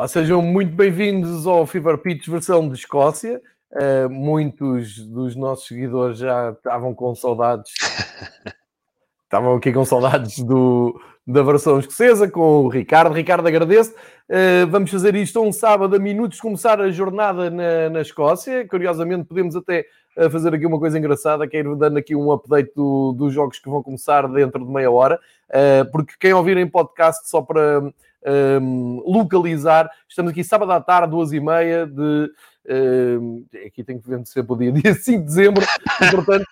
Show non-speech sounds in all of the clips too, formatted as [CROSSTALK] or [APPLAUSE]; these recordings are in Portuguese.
Olá, sejam muito bem-vindos ao Fever Pitch versão de Escócia. Uh, muitos dos nossos seguidores já estavam com saudades, [LAUGHS] estavam aqui com saudades do, da versão escocesa, com o Ricardo. Ricardo, agradeço. Uh, vamos fazer isto um sábado a minutos começar a jornada na, na Escócia. Curiosamente, podemos até uh, fazer aqui uma coisa engraçada, que é ir dando aqui um update do, dos jogos que vão começar dentro de meia hora, porque quem ouvir em podcast só para um, localizar, estamos aqui sábado à tarde, duas e meia de Uh, aqui tenho que ver sempre o dia, [LAUGHS] dia 5 de dezembro, e, portanto,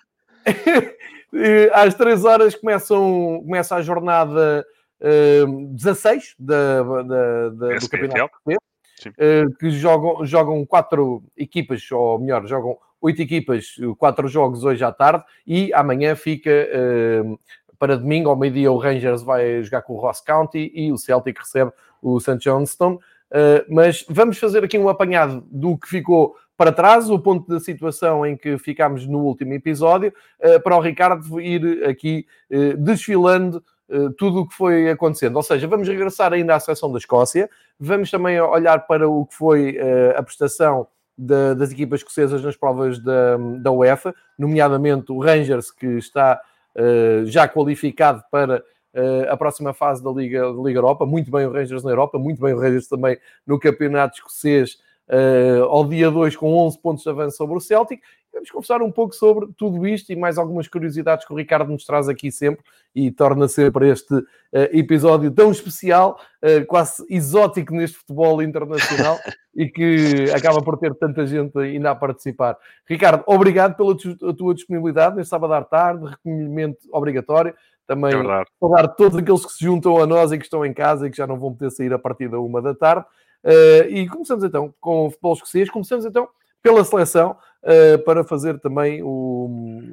[LAUGHS] às 3 horas começam, começa a jornada uh, 16 da, da, da do Campeonato uh, que jogam, jogam quatro equipas, ou melhor, jogam oito equipas, quatro jogos hoje à tarde, e amanhã fica uh, para domingo, ao meio-dia, o Rangers vai jogar com o Ross County e o Celtic recebe o St. Johnston. Uh, mas vamos fazer aqui um apanhado do que ficou para trás, o ponto da situação em que ficámos no último episódio, uh, para o Ricardo ir aqui uh, desfilando tudo o que foi acontecendo. Ou seja, vamos regressar ainda à seleção da Escócia, vamos também olhar para o que foi a prestação das equipas escocesas nas provas da UEFA, nomeadamente o Rangers, que está já qualificado para uh, a próxima fase da Liga, Liga Europa. Muito bem o Rangers na Europa, muito bem o Rangers também no Campeonato Escocês, uh, ao dia 2 com 11 pontos de avanço sobre o Celtic. Vamos conversar um pouco sobre tudo isto e mais algumas curiosidades que o Ricardo nos traz aqui sempre e torna sempre este uh, episódio tão especial, uh, quase exótico neste futebol internacional [LAUGHS] e que acaba por ter tanta gente ainda a participar. Ricardo, obrigado pela tua disponibilidade neste sábado à tarde, recolhimento obrigatório também é saudar todos aqueles que se juntam a nós e que estão em casa e que já não vão poder sair a partir da uma da tarde. Uh, e começamos então com o futebol escocês, começamos então pela seleção uh, para fazer também o,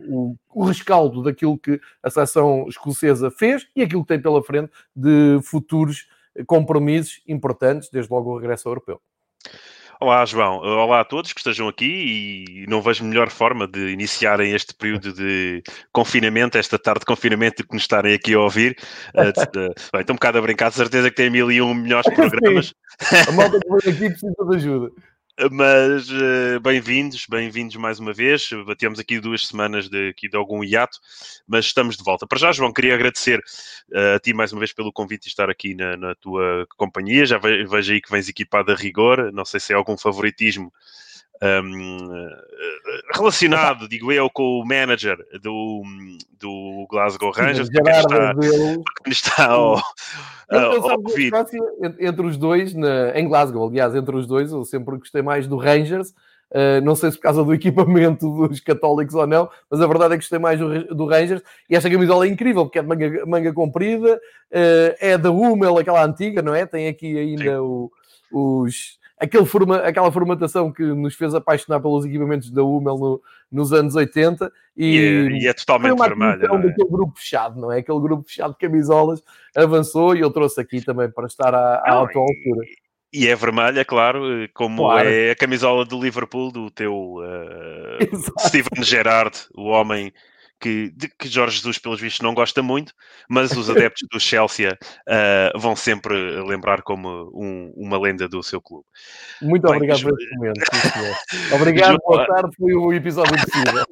o, o, rescaldo daquilo que a seleção escocesa fez e aquilo que tem pela frente de futuros compromissos importantes, desde logo o regresso ao europeu. Olá, João. Olá a todos que estejam aqui e não vejo melhor forma de iniciarem este período de confinamento, esta tarde de confinamento, que nos estarem aqui a ouvir. Eh, bem, estou um bocado a brincar, de certeza que tem mil e um melhores [LAUGHS] programas. A malta que vem aqui precisa de ajuda. Mas uh, bem-vindos, bem-vindos mais uma vez. Batemos aqui duas semanas de, aqui de algum hiato, mas estamos de volta. Para já, João, queria agradecer uh, a ti mais uma vez pelo convite de estar aqui na, na tua companhia. Já ve, vejo aí que vens equipado a rigor. Não sei se é algum favoritismo um, relacionado, digo eu, com o manager do, do Glasgow Rangers, quem está, [LAUGHS] quem está ao, ao. Entre os dois, na, em Glasgow, aliás, entre os dois, eu sempre gostei mais do Rangers. Uh, não sei se por causa do equipamento dos católicos ou não, mas a verdade é que gostei mais do, do Rangers. E esta camisola é incrível, porque é de manga, manga comprida, uh, é da Hummel, aquela antiga, não é? Tem aqui ainda o, os aquele forma, aquela formatação que nos fez apaixonar pelos equipamentos da Hummel no, nos anos 80 e, e, é, e é totalmente vermelho. É? daquele grupo fechado, não é? Aquele grupo fechado de camisolas avançou e eu trouxe aqui também para estar à, à atual altura. E é vermelha, claro, como claro. é a camisola do Liverpool, do teu [LAUGHS] uh, Steven Gerrard, o homem que, de que Jorge Jesus, pelos vistos, não gosta muito, mas os adeptos do Chelsea uh, vão sempre lembrar como um, uma lenda do seu clube. Muito Bem, obrigado por esse momento. [LAUGHS] obrigado, boa tarde, foi o episódio possível.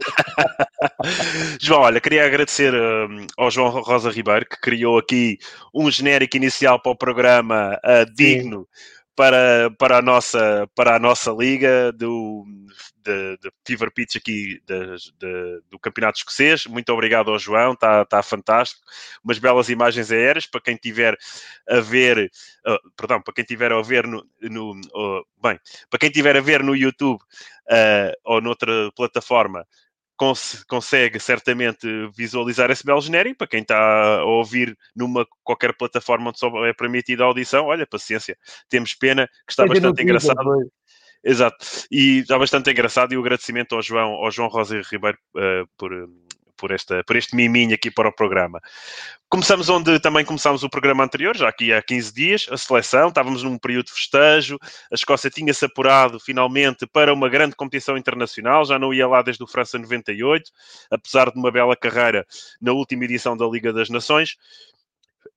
[LAUGHS] João, olha, queria agradecer uh, ao João Rosa Ribeiro, que criou aqui um genérico inicial para o programa uh, digno. Sim para, para, a, nossa, para a nossa liga do, de, de Fever Pitch aqui de, de, do Campeonato Escocês. Muito obrigado ao João, está tá fantástico. Umas belas imagens aéreas para quem tiver a ver, uh, perdão, para quem tiver a ver no, no uh, bem, para quem tiver a ver no YouTube uh, ou noutra plataforma cons consegue certamente visualizar esse belo genérico. Para quem está a ouvir numa qualquer plataforma onde só é permitida a audição, olha, paciência, temos pena que está bastante engraçado. Exato, e está bastante engraçado e o agradecimento ao João, ao João Rosa Ribeiro uh, por, por, esta, por este miminho aqui para o programa. Começamos onde também começámos o programa anterior, já aqui há 15 dias, a seleção, estávamos num período de festejo, a Escócia tinha-se apurado finalmente para uma grande competição internacional, já não ia lá desde o França 98, apesar de uma bela carreira na última edição da Liga das Nações.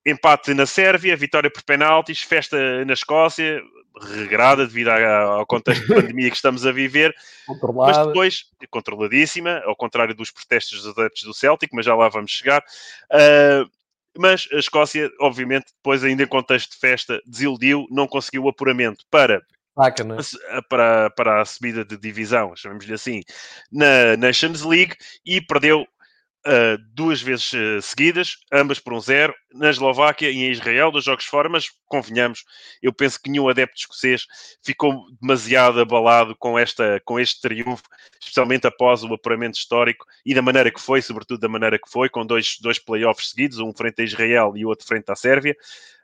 Empate na Sérvia, vitória por penaltis, festa na Escócia, regrada devido ao contexto de pandemia que estamos a viver, Controlada. mas depois, controladíssima, ao contrário dos protestos dos adeptos do Celtic, mas já lá vamos chegar. Uh, mas a Escócia, obviamente, depois, ainda em contexto de festa, desiludiu, não conseguiu o apuramento para né? para, para a subida de divisão, chamemos-lhe assim, na Nations League e perdeu uh, duas vezes uh, seguidas, ambas por um zero, na Eslováquia e em Israel, dois jogos fora, mas convenhamos, eu penso que nenhum adepto escocês ficou demasiado abalado com, esta, com este triunfo, especialmente após o apuramento histórico e da maneira que foi, sobretudo da maneira que foi, com dois, dois playoffs seguidos, um frente a Israel e outro frente à Sérvia.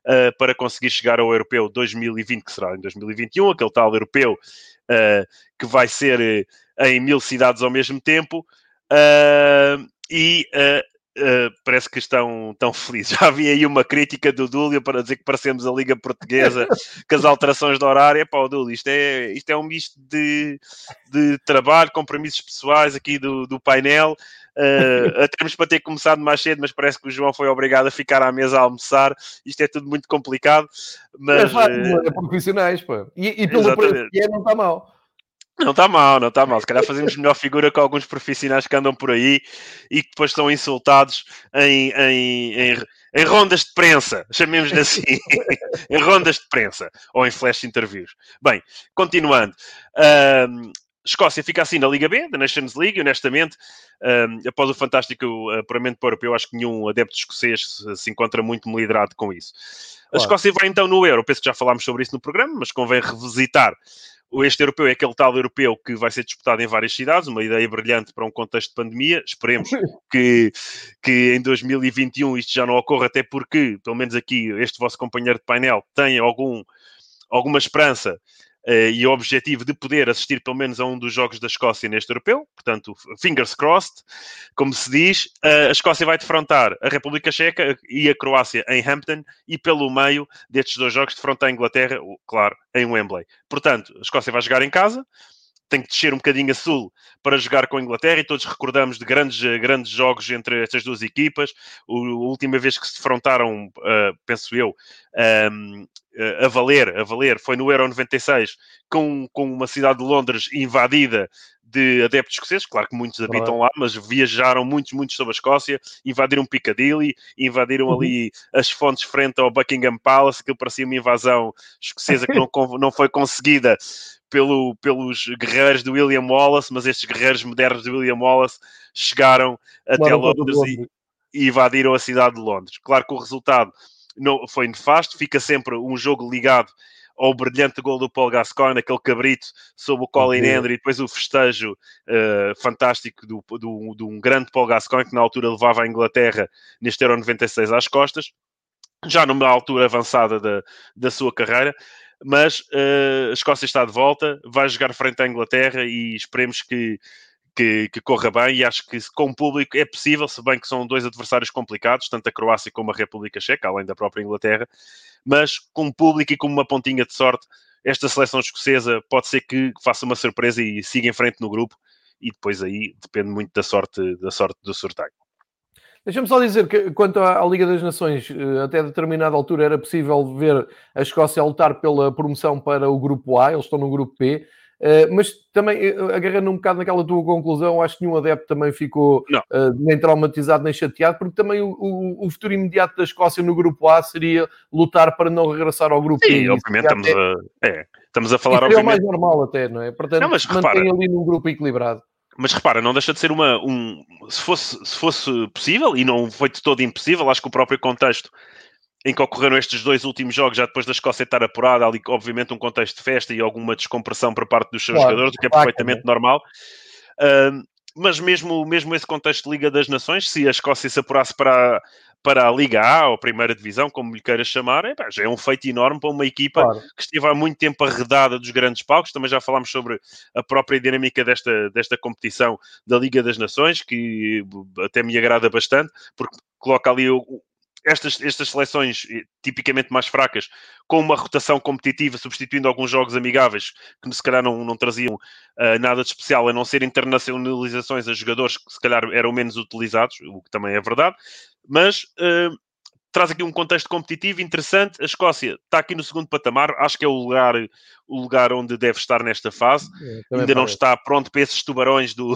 Uh, para conseguir chegar ao Europeu 2020, que será em 2021, aquele tal Europeu uh, que vai ser uh, em mil cidades ao mesmo tempo e uh, parece que estão tão felizes. [LAUGHS] Já havia aí uma crítica do Dúlio para dizer que parecemos a Liga Portuguesa [LAUGHS] com as alterações de horário. Pá, Dúlio, isto é, isto é um misto de, de trabalho, compromissos pessoais aqui do, do painel. [LAUGHS] Uh, temos para ter começado mais cedo, mas parece que o João foi obrigado a ficar à mesa a almoçar. Isto é tudo muito complicado. Mas, é, uh, é profissionais, pô. E, e pelo preço que é, não está mal. Não está mal, não está mal. Se calhar fazemos melhor figura com alguns profissionais que andam por aí e que depois são insultados em, em, em, em rondas de prensa, chamemos-lhe assim, [LAUGHS] em rondas de prensa ou em flash interviews. Bem, continuando. Escócia fica assim na Liga B, da Nations League, honestamente, um, após o fantástico apuramento para o europeu, acho que nenhum adepto escocês se encontra muito liderado com isso. A Escócia vai então no Euro, penso que já falámos sobre isso no programa, mas convém revisitar este europeu é aquele tal europeu que vai ser disputado em várias cidades, uma ideia brilhante para um contexto de pandemia. Esperemos [LAUGHS] que, que em 2021 isto já não ocorra, até porque, pelo menos aqui, este vosso companheiro de painel tem algum, alguma esperança e o objetivo de poder assistir pelo menos a um dos jogos da Escócia neste europeu, portanto, fingers crossed, como se diz. Uh, a Escócia vai defrontar a República Checa e a Croácia em Hampton e pelo meio destes dois jogos defrontar a Inglaterra, claro, em Wembley. Portanto, a Escócia vai jogar em casa, tem que descer um bocadinho a sul para jogar com a Inglaterra e todos recordamos de grandes, grandes jogos entre estas duas equipas. O, a última vez que se defrontaram, uh, penso eu, um, a valer, a valer, foi no Euro 96, com, com uma cidade de Londres invadida de adeptos escoceses, claro que muitos habitam lá, mas viajaram muitos, muitos sobre a Escócia, invadiram Piccadilly, invadiram uhum. ali as fontes frente ao Buckingham Palace, que parecia uma invasão escocesa que não, [LAUGHS] não foi conseguida pelo, pelos guerreiros de William Wallace, mas estes guerreiros modernos de William Wallace chegaram até Londres e, e invadiram a cidade de Londres. Claro que o resultado não, foi nefasto, fica sempre um jogo ligado ao brilhante gol do Paul Gascoigne, aquele cabrito sob o Colin okay. Hendry, e depois o festejo uh, fantástico do, do, de um grande Paul Gascoigne, que na altura levava a Inglaterra neste Euro 96 às costas, já numa altura avançada da, da sua carreira, mas uh, a Escócia está de volta, vai jogar frente à Inglaterra e esperemos que que, que, corra bem e acho que com o público é possível, se bem que são dois adversários complicados, tanto a Croácia como a República Checa, além da própria Inglaterra, mas com o público e com uma pontinha de sorte, esta seleção escocesa pode ser que faça uma surpresa e siga em frente no grupo e depois aí depende muito da sorte, da sorte do sorteio. Deixa-me só dizer que, quanto à, Liga das Nações, eh, até determinada altura era possível ver a Escócia lutar pela promoção para o grupo A, eles estão no grupo B. Uh, mas também, uh, agarrando um bocado naquela tua conclusão, acho que nenhum adepto também ficou uh, nem traumatizado nem chateado, porque também o, o, o, futuro imediato da Escócia no grupo A seria lutar para não regressar ao grupo Sim, obviamente estamos, a, é, estamos a falar... Isso obviamente... é o mais normal até, não é? Portanto, não, mas repara, ali num grupo equilibrado. Mas repara, não deixa de ser uma... Um, se, fosse, se fosse possível, e não foi de todo impossível, acho que o próprio contexto em que ocorreram estes dois últimos jogos, já depois da Escócia estar apurada, ali obviamente um contexto de festa e alguma descompressão por parte dos seus claro, jogadores, o que é perfeitamente normal. Uh, mas mesmo, mesmo esse contexto de Liga das Nações, se a Escócia se apurasse para, para a Liga A, ou Primeira Divisão, como lhe queiras chamar, é, já é um feito enorme para uma equipa claro. que esteve há muito tempo arredada dos grandes palcos. Também já falámos sobre a própria dinâmica desta, desta competição da Liga das Nações, que até me agrada bastante, porque coloca ali o, estas, estas seleções eh, tipicamente mais fracas, com uma rotação competitiva, substituindo alguns jogos amigáveis que se calhar não, não traziam uh, nada de especial, a não ser internacionalizações a jogadores que se calhar eram menos utilizados, o que também é verdade, mas uh, traz aqui um contexto competitivo interessante. A Escócia está aqui no segundo patamar, acho que é o lugar, o lugar onde deve estar nesta fase. É, Ainda não está pronto para esses tubarões do,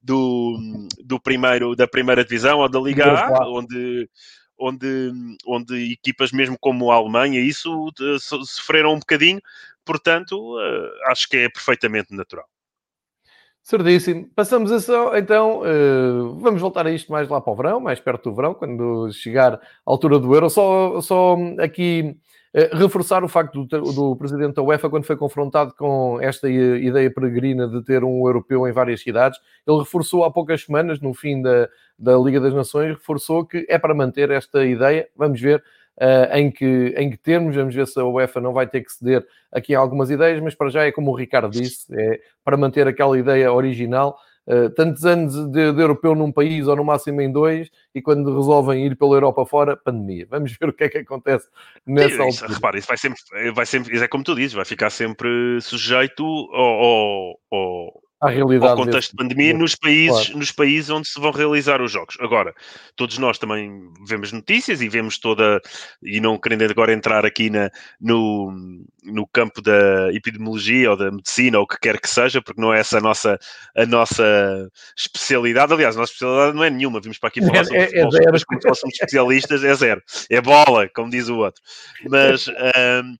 do, do primeiro, da primeira divisão ou da Liga A, onde onde, onde equipas mesmo como a Alemanha, isso sofreram um bocadinho, portanto, eh, acho que é perfeitamente natural. Certíssimo. Passamos a, então, uh, vamos voltar a isto mais lá para o verão, mais perto do verão, quando chegar a altura do Euro. Só, só aqui reforçar o facto do, do, presidente da UEFA, quando foi confrontado com esta ideia peregrina de ter um europeu em várias cidades, ele reforçou há poucas semanas, no fim da, da Liga das Nações, reforçou que é para manter esta ideia. Vamos ver uh, em, que, em que termos. Vamos ver se a UEFA não vai ter que ceder aqui algumas ideias, mas para já é como o Ricardo disse, é para manter aquela ideia original. Uh, tantos anos de, de, europeu num país ou no máximo em dois, e quando resolvem ir pela Europa fora, pandemia. Vamos ver [LAUGHS] o que é que acontece nessa isso, Repara, isso vai sempre, vai sempre, é como tu dizes, vai ficar sempre sujeito ao, ao, ao à realidade ao contexto de pandemia nos países, claro. nos países onde se vão realizar os jogos. Agora, todos nós também vemos notícias e vemos toda, e não querendo agora entrar aqui na, no, no campo da epidemiologia ou da medicina ou o que quer que seja, porque não é essa a nossa, a nossa especialidade. Aliás, a nossa especialidade não é nenhuma. Vimos para aqui falar é, sobre é, futebol, é como fôssemos especialistas, é zero. É bola, como diz o outro. Mas... [LAUGHS] Um,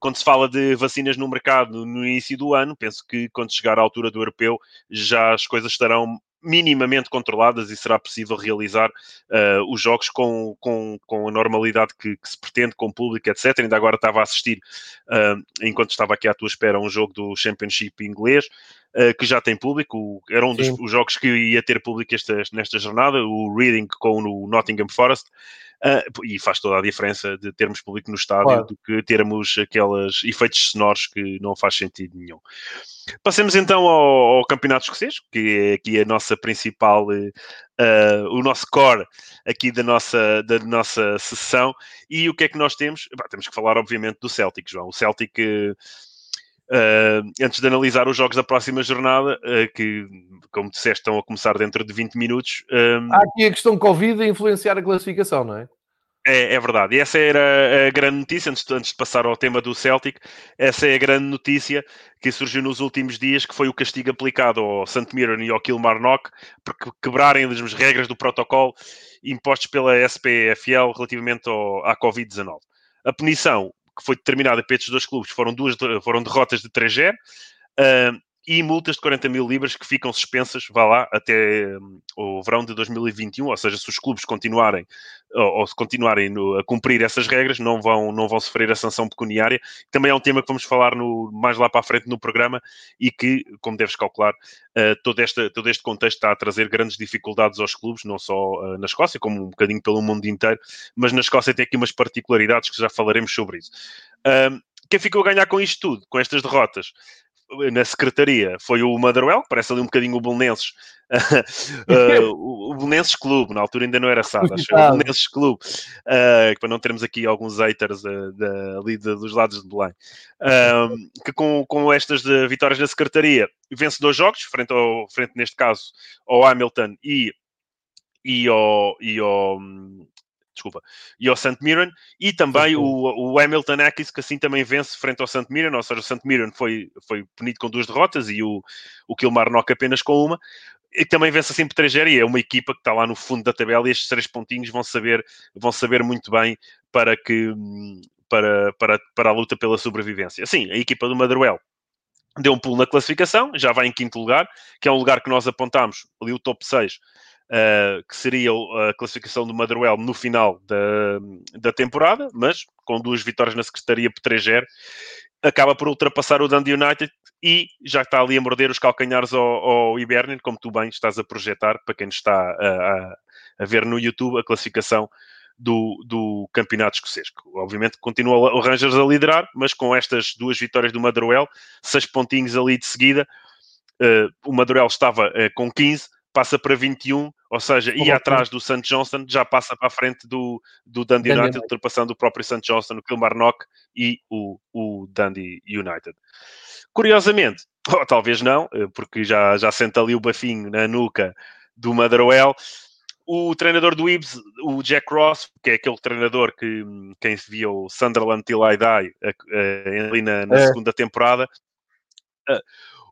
quando se fala de vacinas no mercado no início do ano, penso que quando chegar à altura do europeu já as coisas estarão minimamente controladas e será possível realizar uh, os jogos com, com, com a normalidade que, que, se pretende, com o público, etc. Ainda agora estava a assistir, uh, enquanto estava aqui à tua espera, um jogo do Championship inglês, uh, que já tem público. Era um dos jogos que ia ter público esta, nesta jornada, o Reading com o Nottingham Forest. Uh, e faz toda a diferença de termos público no estádio claro. do que termos aqueles efeitos sonoros que não faz sentido nenhum. Passemos então ao, ao Campeonato Escocês, que é aqui a nossa principal, uh, o nosso core aqui da nossa, da nossa sessão. E o que é que nós temos? Bah, temos que falar, obviamente, do Celtic, João. O Celtic. Uh, antes de analisar os jogos da próxima jornada, uh, que, como disseste, estão a começar dentro de 20 minutos. Um... Há aqui a questão Covid a influenciar a classificação, não é? É, é, verdade. E essa era a grande notícia, antes de, antes de, passar ao tema do Celtic, essa é a grande notícia que surgiu nos últimos dias, que foi o castigo aplicado ao St. Mirren e ao Kilmarnock por quebrarem as regras do protocolo impostos pela SPFL relativamente ao, à Covid-19. A punição que foi determinada para estes dois clubes foram, duas, foram derrotas de 3-0. Uh, e multas de 40 mil libras que ficam suspensas, vá lá, até um, o verão de 2021, ou seja, se os clubes continuarem ou, ou se continuarem no, a cumprir essas regras, não vão, não vão sofrer a sanção pecuniária. Também é um tema que vamos falar no, mais lá para a frente no programa e que, como deves calcular, uh, todo, esta, todo este contexto está a trazer grandes dificuldades aos clubes, não só uh, na Escócia, como um bocadinho pelo mundo inteiro, mas na Escócia tem aqui umas particularidades que já falaremos sobre isso. Uh, quem ficou a ganhar com isto tudo, com estas derrotas? Na secretaria. Foi o Motherwell, que parece ali um bocadinho o Belenenses, [LAUGHS] uh, o, Belenenses Clube, na altura ainda não era SAD, acho, o Belenenses Clube, uh, para não termos aqui alguns haters uh, da, ali de, dos lados de Belém, uh, que com, com estas vitórias na secretaria vence dois jogos, frente, ao, frente neste caso ao Hamilton e, e ao, e ao, desculpa, e ao St. Mirren, e também o, o, Hamilton Akis, que assim também vence frente ao St. Mirren, ou seja, o St. Mirren foi, foi punido com duas derrotas e o, o Kilmarnock apenas com uma, e também vence assim por 3 e é uma equipa que está lá no fundo da tabela e estes três pontinhos vão saber, vão saber muito bem para que para, para, para a luta pela sobrevivência. Sim, a equipa do Motherwell deu um pulo na classificação, já vai em quinto lugar, que é um lugar que nós apontámos, ali o top 6, uh, que seria a classificação do Motherwell no final da, da temporada, mas com duas vitórias na Secretaria por 3-0, acaba por ultrapassar o Dundee United e já está ali a morder os calcanhares ao, ao Hibernian, como tu bem estás a projetar, para quem está a, a, a ver no YouTube a classificação do, do campeonato escocês. Obviamente continua o Rangers a liderar, mas com estas duas vitórias do Motherwell, seis pontinhos ali de seguida, uh, o Motherwell estava uh, com 15, passa para 21, ou seja, ia atrás do St. Johnston, já passa para a frente do, do Dundee United, United, ultrapassando o próprio St. Johnston, o Kilmarnock e o, o Dundee United. Curiosamente, [LAUGHS] ou talvez não, eh, porque já, já senta ali o bafinho na nuca do Motherwell, o treinador do Ibs, o Jack Ross, que é aquele treinador que quem se viu o Sunderland Till I Die ali na, na é. segunda temporada,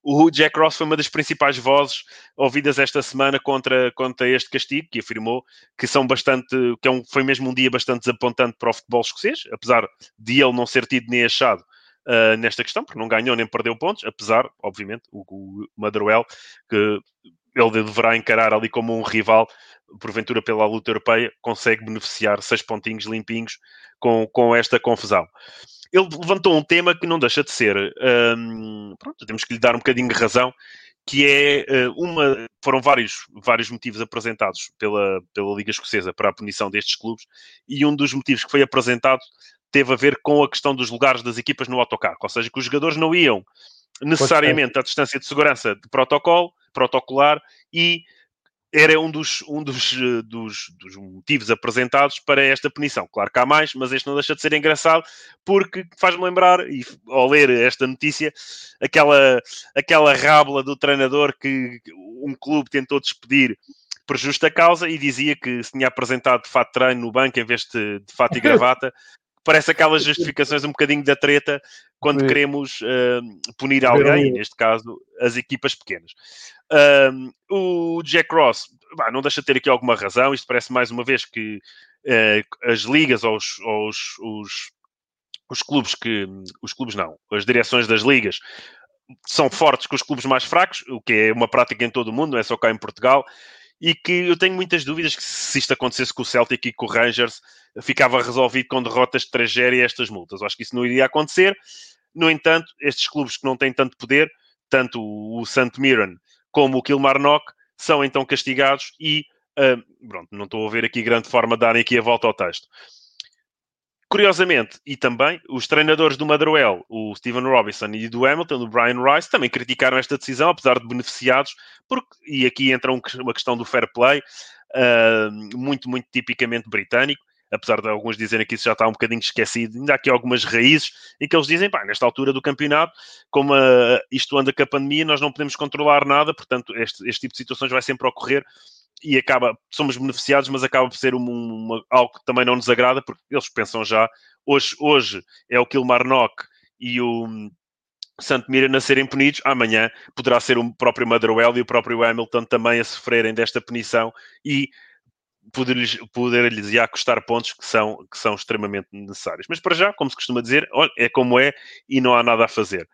o Jack Ross foi uma das principais vozes ouvidas esta semana contra, contra este castigo, que afirmou que são bastante, que é um, foi mesmo um dia bastante desapontante para o futebol escocês, apesar de ele não ser tido nem achado uh, nesta questão, porque não ganhou nem perdeu pontos, apesar, obviamente, o, o que ele deverá encarar ali como um rival, porventura pela luta europeia, consegue beneficiar seis pontinhos limpinhos com, com esta confusão. Ele levantou um tema que não deixa de ser, um, pronto, temos que lhe dar um bocadinho de razão, que é uh, uma. Foram vários, vários motivos apresentados pela, pela Liga Escocesa para a punição destes clubes, e um dos motivos que foi apresentado teve a ver com a questão dos lugares das equipas no autocarro, ou seja, que os jogadores não iam necessariamente à distância de segurança de protocolo, protocolar e era um dos, um dos, eh, dos, dos, motivos apresentados para esta punição. Claro que há mais, mas este não deixa de ser engraçado, porque faz-me lembrar, e ao ler esta notícia, aquela, aquela rábula do treinador que um clube tentou despedir por justa causa e dizia que se tinha apresentado de fato treino no banco em vez de, de fato e [LAUGHS] gravata, parece aquelas justificações um bocadinho da treta quando Sim. queremos uh, punir alguém, neste caso as equipas pequenas. Uh, o Jack Ross bah, não deixa de ter aqui alguma razão, isto parece mais uma vez que uh, as ligas ou os, os, os, os clubes que os clubes não, as direções das ligas são fortes com os clubes mais fracos, o que é uma prática em todo o mundo, não é só cá em Portugal, e que eu tenho muitas dúvidas que se isto acontecesse com o Celtic e com o Rangers, ficava resolvido com derrotas de 3 e estas multas. Eu acho que isso não iria acontecer. No entanto, estes clubes que não têm tanto poder, tanto o St. Mirren como o Kilmarnock, são então castigados e, uh, pronto, não estou a ver aqui grande forma de darem aqui a volta ao texto. Curiosamente, e também, os treinadores do Motherwell, o Stephen Robinson e do Hamilton, o Brian Rice, também criticaram esta decisão, apesar de beneficiados, porque, e aqui entra um, uma questão do fair play, uh, muito, muito tipicamente britânico, apesar de alguns dizerem que isso já está um bocadinho esquecido, ainda há aqui algumas raízes em que eles dizem, pá, nesta altura do campeonato, como uh, isto anda com a pandemia, nós não podemos controlar nada, portanto, este, este tipo de situações vai sempre ocorrer e acaba, somos beneficiados, mas acaba por ser uma, uma, algo que também não nos agrada, porque eles pensam já, hoje, hoje é o Kilmarnock e o Santo Mira a serem punidos, amanhã poderá ser o próprio Motherwell e o próprio Hamilton também a sofrerem desta punição e poder-lhes poder já custar pontos que são, que são extremamente necessários. Mas para já, como se costuma dizer, é como é e não há nada a fazer.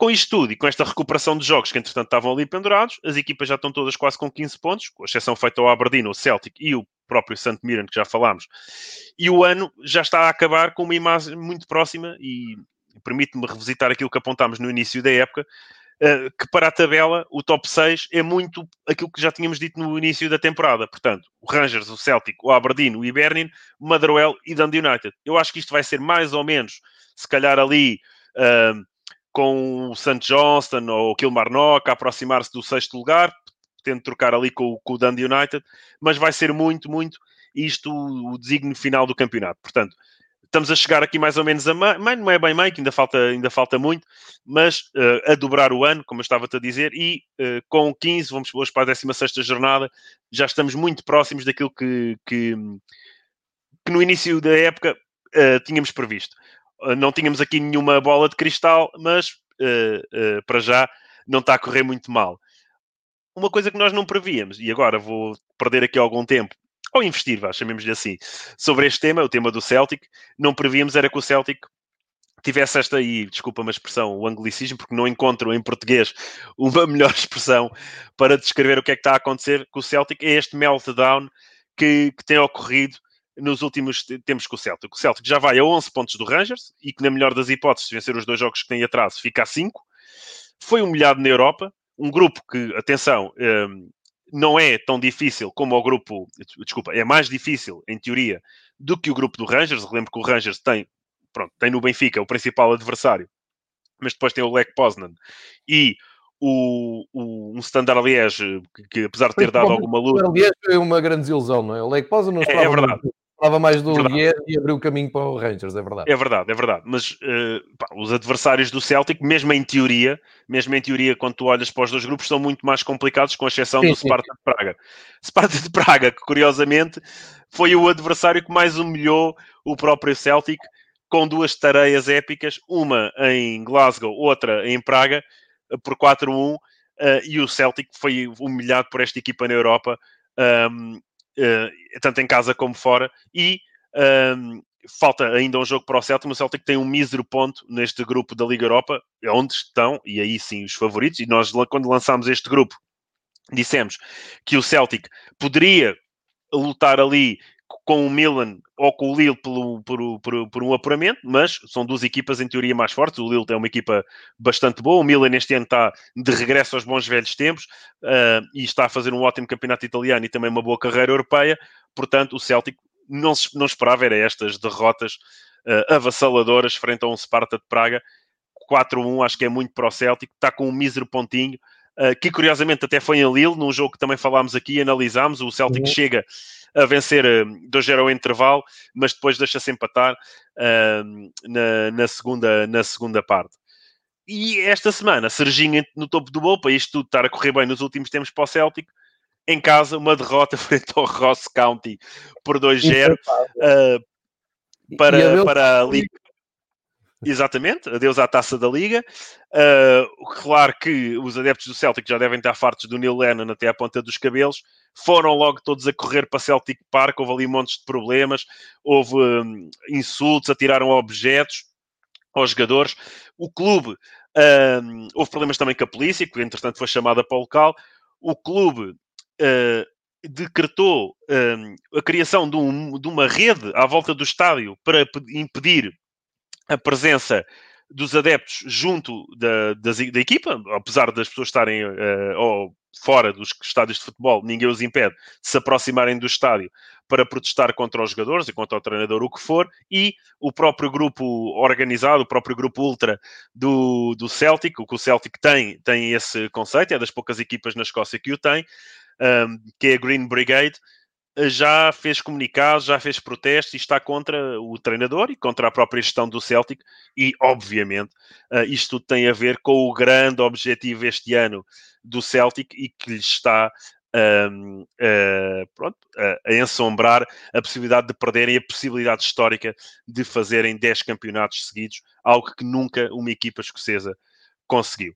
Com isto tudo e com esta recuperação de jogos que, entretanto, estavam ali pendurados, as equipas já estão todas quase com 15 pontos, com exceção feita ao Aberdeen, o Celtic e o próprio St. Mirren, que já falámos. E o ano já está a acabar com uma imagem muito próxima e permite-me revisitar aquilo que apontámos no início da época, eh, que para a tabela, o top 6 é muito aquilo que já tínhamos dito no início da temporada. Portanto, o Rangers, o Celtic, o Aberdeen, o Hibernian, o Motherwell e Dundee United. Eu acho que isto vai ser mais ou menos, se calhar ali... Uh, com o St. Johnston ou o Kilmarnock a aproximar-se do sexto lugar, tendo trocar ali com, com o Dundee United, mas vai ser muito, muito isto o desígnio final do campeonato. Portanto, estamos a chegar aqui mais ou menos a meio, não é bem meio, que ainda falta, ainda falta muito, mas uh, a dobrar o ano, como eu estava-te a dizer, e uh, com 15, vamos hoje para a 16 jornada, já estamos muito próximos daquilo que, que, que no início da época uh, tínhamos previsto. Ah, não tínhamos aqui nenhuma bola de cristal, mas uh, uh, para já não está a correr muito mal. Uma coisa que nós não prevíamos, e agora vou perder aqui algum tempo, ou investir, vá, chamemos-lhe assim, sobre este tema, o tema do Celtic, não prevíamos era que o Celtic tivesse esta aí, desculpa uma expressão, o anglicismo, porque não encontro em português [LAUGHS] uma melhor expressão para descrever o que é que está a acontecer com o Celtic, é este meltdown que, que tem ocorrido nos últimos tempos com o Celtic. O Celtic já vai a 11 pontos do Rangers e que, na melhor das hipóteses, se vencer os dois jogos que tem atrás, fica a 5. Foi humilhado na Europa. Um grupo que, atenção, um, não é tão difícil como o grupo. Desculpa, é mais difícil, em teoria, do que o grupo do Rangers. Lembro que o Rangers tem, pronto, tem no Benfica o principal adversário, mas depois tem o Lech Poznan e o, o, um Standard Liège que, que, apesar de ter dado alguma luz... O Liège foi uma grande desilusão, não é? O Lech Poznan não é, é verdade. Falava mais do Lier e abriu o caminho para o Rangers, é verdade. É verdade, é verdade. Mas uh, pá, os adversários do Celtic, mesmo em teoria, mesmo em teoria, quando tu olhas para os dois grupos, são muito mais complicados, com exceção sim, do Sparta de Praga. [LAUGHS] Sparta de Praga, que curiosamente foi o adversário que mais humilhou o próprio Celtic, com duas tareias épicas, uma em Glasgow, outra em Praga, por 4-1, uh, eh, e o Celtic foi humilhado por esta equipa na Europa. Um, uh, tanto em casa como fora, e falta ainda um jogo para o Celtic, o Celtic tem um mísero ponto neste grupo da Liga Europa, onde estão, e aí sim, os favoritos, e nós quando lançámos este grupo, dissemos que o Celtic poderia lutar ali com o Milan ou com o Lille por, por, por, por, um apuramento, mas são duas equipas em teoria mais fortes. O Lille tem uma equipa bastante boa. O Milan este ano está de regresso aos bons velhos tempos uh, e está a fazer um ótimo campeonato italiano e também uma boa carreira europeia. Portanto, o Celtic não, não esperava era estas derrotas uh, avassaladoras frente a um Sparta de Praga. 4-1, acho que é muito para o Celtic. Está com um mísero pontinho. Uh, que curiosamente até foi em Lille, num jogo que também falámos aqui e analisámos. O Celtic uhum. chega a vencer 2-0 eh, ao intervalo, mas depois deixa-se empatar uh, na, na, segunda, na segunda parte. E esta semana, Serginho no topo do bolo, para isto tudo estar a correr bem nos últimos tempos para o Celtic, em casa, uma derrota [LAUGHS] frente ao Ross County por 2-0 uh, eh, para, para a Liga. Exatamente, adeus à taça da Liga. Uh, claro que os adeptos do Celtic já devem estar fartos do Neil Lennon até à ponta dos cabelos. Foram logo todos a correr para Celtic Park, houve ali montes de problemas, houve um, insultos, atiraram objetos aos jogadores. O clube, um, houve problemas também com a polícia, que entretanto foi chamada para o local. O clube uh, decretou um, a criação de, um, de uma rede à volta do estádio para impedir a presença dos adeptos junto da, da, da equipa, apesar das pessoas estarem uh, ou fora dos estádios de futebol, ninguém os impede de se aproximarem do estádio para protestar contra os jogadores e contra o treinador, o que for, e o próprio grupo organizado, o próprio grupo ultra do, do Celtic, o que o Celtic tem, tem esse conceito, é das poucas equipas na Escócia que o tem, um, que é a Green Brigade, já fez comunicados, já fez protestos e está contra o treinador e contra a própria gestão do Celtic. E, obviamente, uh, isto tudo tem a ver com o grande objetivo este ano do Celtic e que lhe está um, uh, pronto, uh, a ensombrar a possibilidade de perderem a possibilidade histórica de fazerem 10 campeonatos seguidos, algo que nunca uma equipa escocesa conseguiu.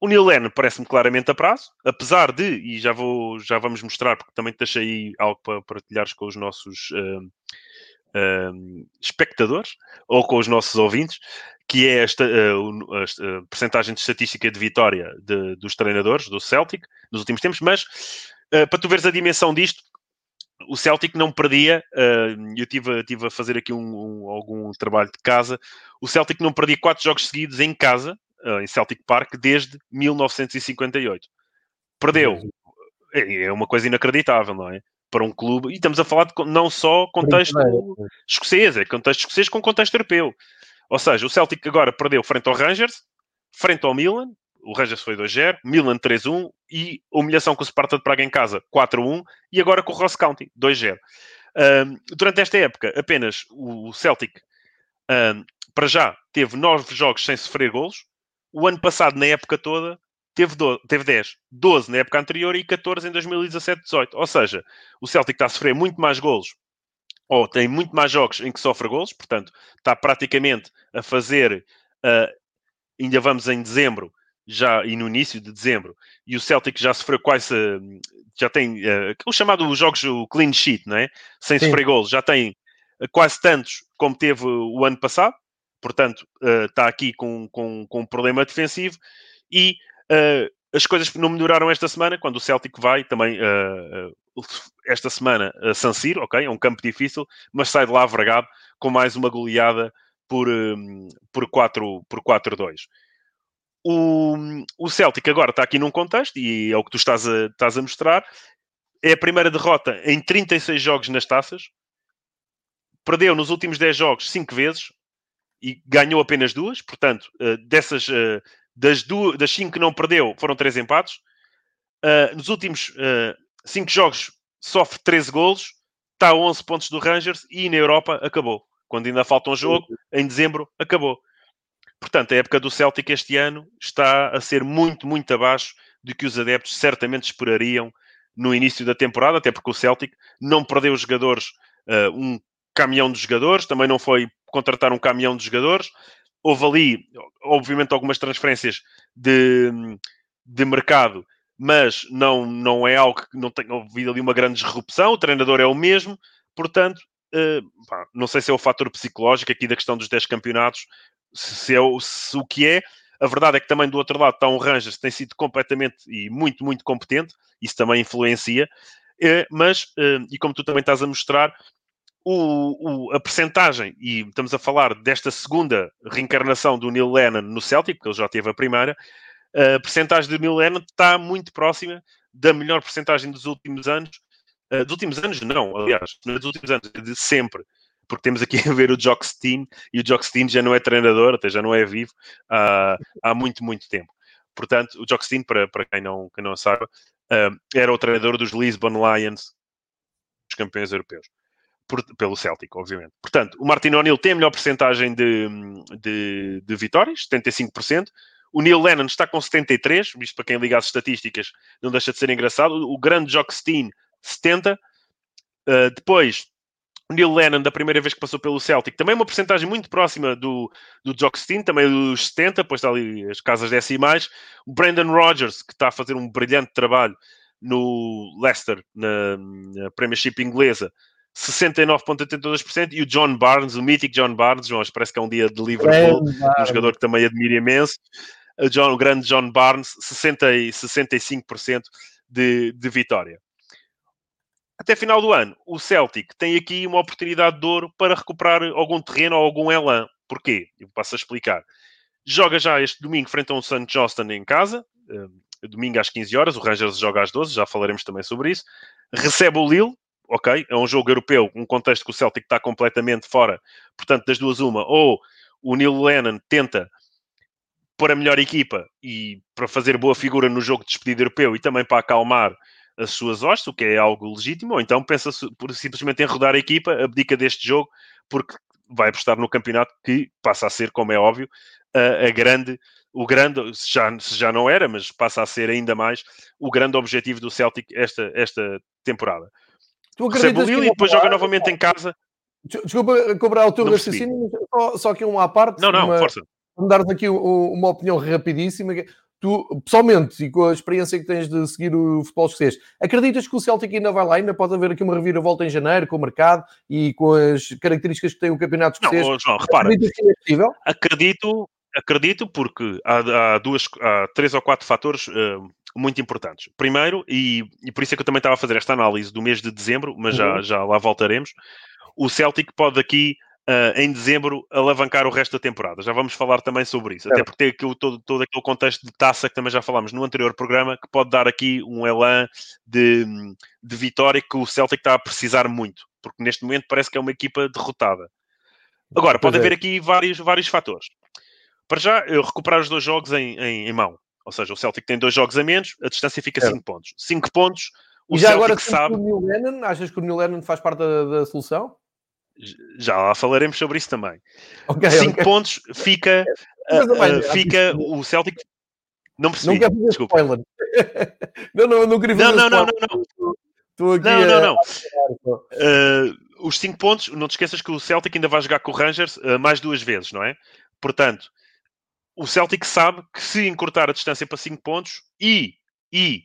O Neil Lennon parece-me claramente a prazo, apesar de, e já, vou, já vamos mostrar, porque também te deixei algo para partilhares com os nossos uh, uh, espectadores ou com os nossos ouvintes, que é esta, uh, a, a percentagem de estatística de vitória de, dos treinadores do Celtic nos últimos tempos, mas para tu veres a dimensão disto, o Celtic não perdia, eu tive, tive a fazer aqui um, um, algum trabalho de casa, o Celtic não perdia quatro jogos seguidos em casa, uh, em Celtic Park desde 1958. Perdeu. É, é uma coisa inacreditável, não é? Para um clube, e estamos a falar de não só contexto escocês, é contexto escocês com contexto europeu. Ou seja, o Celtic agora perdeu frente ao Rangers, frente ao Milan, o Rangers foi 2-0, Milan 3-1 e humilhação com o Sparta de Praga em casa 4-1 e agora com o Ross County 2-0. Um, durante esta época, apenas o Celtic, um, para já, teve 9 jogos sem sofrer golos, o ano passado, na época toda, teve, do, teve 10, 12 na época anterior e 14 em 2017-18. Ou seja, o Celtic está a sofrer muito mais golos, ou tem muito mais jogos em que sofre golos, portanto, está praticamente a fazer, uh, ainda vamos em dezembro, já e no início de dezembro, e o Celtic já sofreu quase, uh, já tem uh, o chamado jogos, o clean sheet, não é? Sem Sim. sofrer golos, já tem quase tantos como teve o ano passado, portanto, uh, está aqui com, com, com um problema defensivo e uh, as coisas não melhoraram esta semana, quando o Celtic vai também uh, esta semana a San Siro, ok, é um campo difícil, mas sai de lá vergado com mais uma goleada por, um, por 4-2. Por 4 o, o Celtic agora está aqui num contexto, e é o que tu estás a, estás a mostrar, é a primeira derrota em 36 jogos nas taças, perdeu nos últimos 10 jogos 5 vezes, e ganhou apenas duas, portanto, uh, dessas uh, das, duas, das cinco que não perdeu, foram três empates. Uh, nos últimos cinco jogos sofre 13 golos, está a 11 pontos do Rangers e na Europa acabou. Quando ainda falta um jogo, em dezembro, acabou. Portanto, a época do Celtic este ano está a ser muito, muito abaixo do que os adeptos certamente esperariam no início da temporada, até porque o Celtic não perdeu os jogadores, uh, um caminhão de jogadores, também não foi contratar um caminhão de jogadores. Houve ali, obviamente, algumas transferências de, de mercado, mas não, não é algo que não tenha havido ali uma grande disrupção. O treinador é o mesmo, portanto, uh, pá, não sei se é o fator psicológico aqui da questão dos 10 campeonatos, se, é o, se o que é. A verdade é que também do outro lado está um Rangers que tem sido completamente e muito, muito competente, isso também influencia, uh, mas, uh, e como tu também estás a mostrar, o, o, a percentagem, e estamos a falar desta segunda reencarnação do Neil Lennon no Celtic, porque ele já teve a primeira, a percentagem do Neil Lennon está muito próxima da melhor percentagem dos últimos anos. Uh, dos últimos anos, não, aliás, dos últimos anos, de sempre. Porque temos aqui [LAUGHS] a ver o Jock Steen, e o Jock Steen já não é treinador, até já não é vivo, uh, há muito, muito tempo. Portanto, o Jock Steen, para, para quem, não, quem não sabe, uh, era o treinador dos Lisbon Lions, os campeões europeus por, pelo Celtic, obviamente. Portanto, o Martin O'Neill tem a melhor porcentagem de, de, de, vitórias, 75%. O Neil Lennon está com 73%, isto para quem liga às estatísticas não deixa de ser engraçado. O grande Jock Steen, 70%. Uh, depois, o Neil Lennon, da primeira vez que passou pelo Celtic, também uma porcentagem muito próxima do, do Jock Steen, também dos 70%, depois está ali as casas decimais. O Brandon Rogers, que está a fazer um brilhante trabalho no Leicester, na, na Premiership inglesa, 69,82%, e o John Barnes, o mítico John Barnes, João, parece que é um dia de Liverpool, um jogador que também admiro imenso, o, John, o grande John Barnes, 60 e 65% de, de vitória. Até final do ano, o Celtic tem aqui uma oportunidade de ouro para recuperar algum terreno ou algum elan. Porquê? Eu passo a explicar. Joga já este domingo frente a um St. Johnston em casa, eh, domingo às 15 horas, o Rangers joga às 12, já falaremos também sobre isso. Recebe o Lille, ok, é um jogo europeu, um contexto que o Celtic está completamente fora, portanto, das duas, uma, ou o Neil Lennon tenta pôr a melhor equipa e para fazer boa figura no jogo de despedida europeu e também para acalmar as suas hostes, o que é algo legítimo, ou então pensa por, simplesmente em rodar a equipa, abdica deste jogo, porque vai apostar no campeonato que passa a ser, como é óbvio, a, a grande, o grande, se já, se já não era, mas passa a ser ainda mais o grande objetivo do Celtic esta, esta temporada. Tu recebe o Lille e depois joga novamente em casa. Desculpa cobrar o teu não raciocínio, só, só que uma à parte. Não, não, uma, força. Vamos dar-te aqui uma opinião rapidíssima. Tu, pessoalmente, e com a experiência que tens de seguir o futebol escocês, acreditas que o Celtic ainda vai lá? Ainda pode haver aqui uma reviravolta em janeiro com o mercado e com as características que tem o campeonato escocês? Não, João, repara. É acredito, acredito porque há, há, duas, há três ou quatro fatores uh, muito importantes. Primeiro, e, e, por isso é que eu também estava a fazer esta análise do mês de dezembro, mas já, uhum. já lá voltaremos, o Celtic pode aqui, uh, em dezembro, alavancar o resto da temporada. Já vamos falar também sobre isso, é. até porque tem aquilo, todo, todo aquele contexto de taça que também já falámos no anterior programa, que pode dar aqui um elan de, de vitória que o Celtic está a precisar muito, porque neste momento parece que é uma equipa derrotada. Agora, pode haver é. aqui vários, vários fatores. Para já, eu recuperar os dois jogos em, em, em mão. Ou seja, o Celtic tem dois jogos a menos, a distância fica 5 é. pontos. 5 pontos, o e já Celtic agora, sabe... O Neil Lennon, achas que o Neil Lennon faz parte da, da solução? Já lá falaremos sobre isso também. 5 okay, okay. pontos fica, [LAUGHS] uh, uh, fica o Celtic... Não percebi, não quero fazer desculpa. Spoiler. [LAUGHS] não, não, não queria fazer não, não, não, não, não. Estou aqui não, não, não. Uh, os 5 pontos, não te esqueças que o Celtic ainda vai jogar com o Rangers mais duas vezes, não é? Portanto, o Celtic sabe que se encurtar a distância para 5 pontos e, e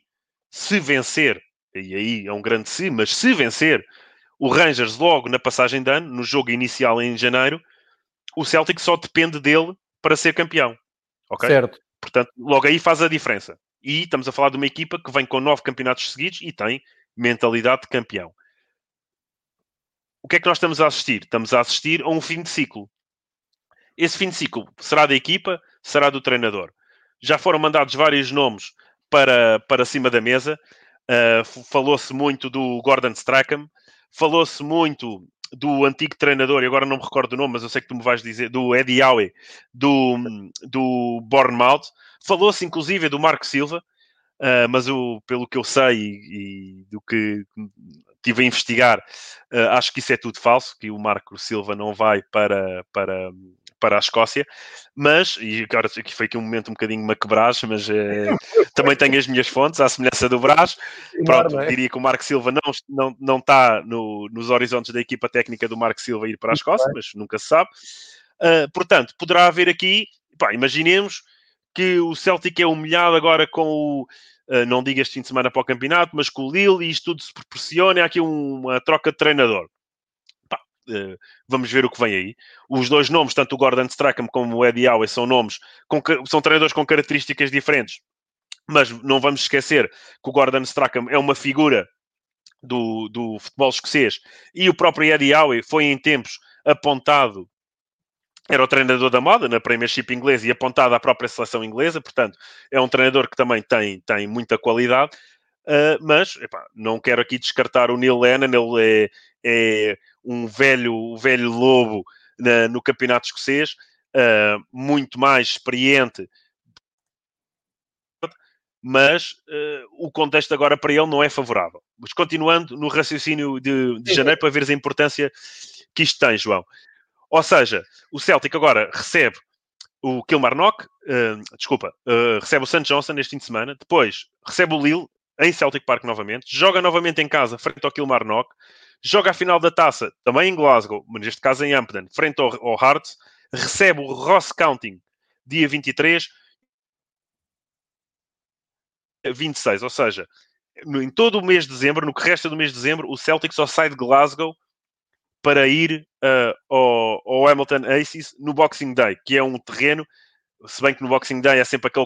se vencer, e aí é um grande se, mas se vencer o Rangers logo na passagem de ano, no jogo inicial em janeiro, o Celtic só depende dele para ser campeão. Ok? Certo. Portanto, logo aí faz a diferença. E estamos a falar de uma equipa que vem com nove campeonatos seguidos e tem mentalidade de campeão. O que é que nós estamos a assistir? Estamos a assistir a um fim de ciclo. Esse fim de ciclo será da equipa, será do treinador. Já foram mandados vários nomes para, para cima da mesa. Uh, falou-se muito do Gordon Strachan, falou-se muito do antigo treinador, e agora não me recordo do nome, mas eu sei que tu me vais dizer, do Eddie Howe, do, do Bournemouth. Falou-se inclusive do Marco Silva, uh, mas eu, pelo que eu sei e, e, do que estive a investigar, uh, acho que isso é tudo falso, que o Marco Silva não vai para, para, para a Escócia, mas, e agora aqui foi aqui um momento um bocadinho maquebrás, mas é, também tenho as minhas fontes, à semelhança do Brás. Pronto, é? diria que o Marco Silva não, não, não está no, nos horizontes da equipa técnica do Marco Silva ir para a Escócia, mas nunca se sabe. Uh, portanto, poderá haver aqui, pá, imaginemos que o Celtic é humilhado agora com o. Uh, não diga este fim de semana para o campeonato, mas com o Lille e isto tudo se proporciona. Há aqui uma troca de treinador. Uh, vamos ver o que vem aí. Os dois nomes, tanto o Gordon Strachan como o Eddie Howe, são nomes, com, são treinadores com características diferentes. Mas não vamos esquecer que o Gordon Strachan é uma figura do, do futebol escocês e o próprio Eddie Howe foi em tempos apontado era o treinador da moda na Premiership inglesa e apontado à própria seleção inglesa, portanto, é um treinador que também tem, tem muita qualidade, uh, mas epá, não quero aqui descartar o Neil Lennon, ele é, é um velho, velho lobo na, no campeonato escocês, uh, muito mais experiente, mas uh, o contexto agora para ele não é favorável. Mas continuando no raciocínio de, de janeiro, para veres a importância que isto tem, João. Ou seja, o Celtic agora recebe o Kilmarnock, uh, desculpa, uh, recebe o St. Johnson neste fim de semana, depois recebe o Lille em Celtic Park novamente, joga novamente em casa frente ao Kilmarnock, joga a final da taça também em Glasgow, mas neste caso em Ampden, frente ao, ao Hearts, recebe o Ross Counting dia 23, 26, ou seja, no, em todo o mês de dezembro, no que resta do mês de dezembro, o Celtic só sai de Glasgow para ir uh, ao, ao, Hamilton Aces no Boxing Day, que é um terreno, se bem que no Boxing Day é sempre aquele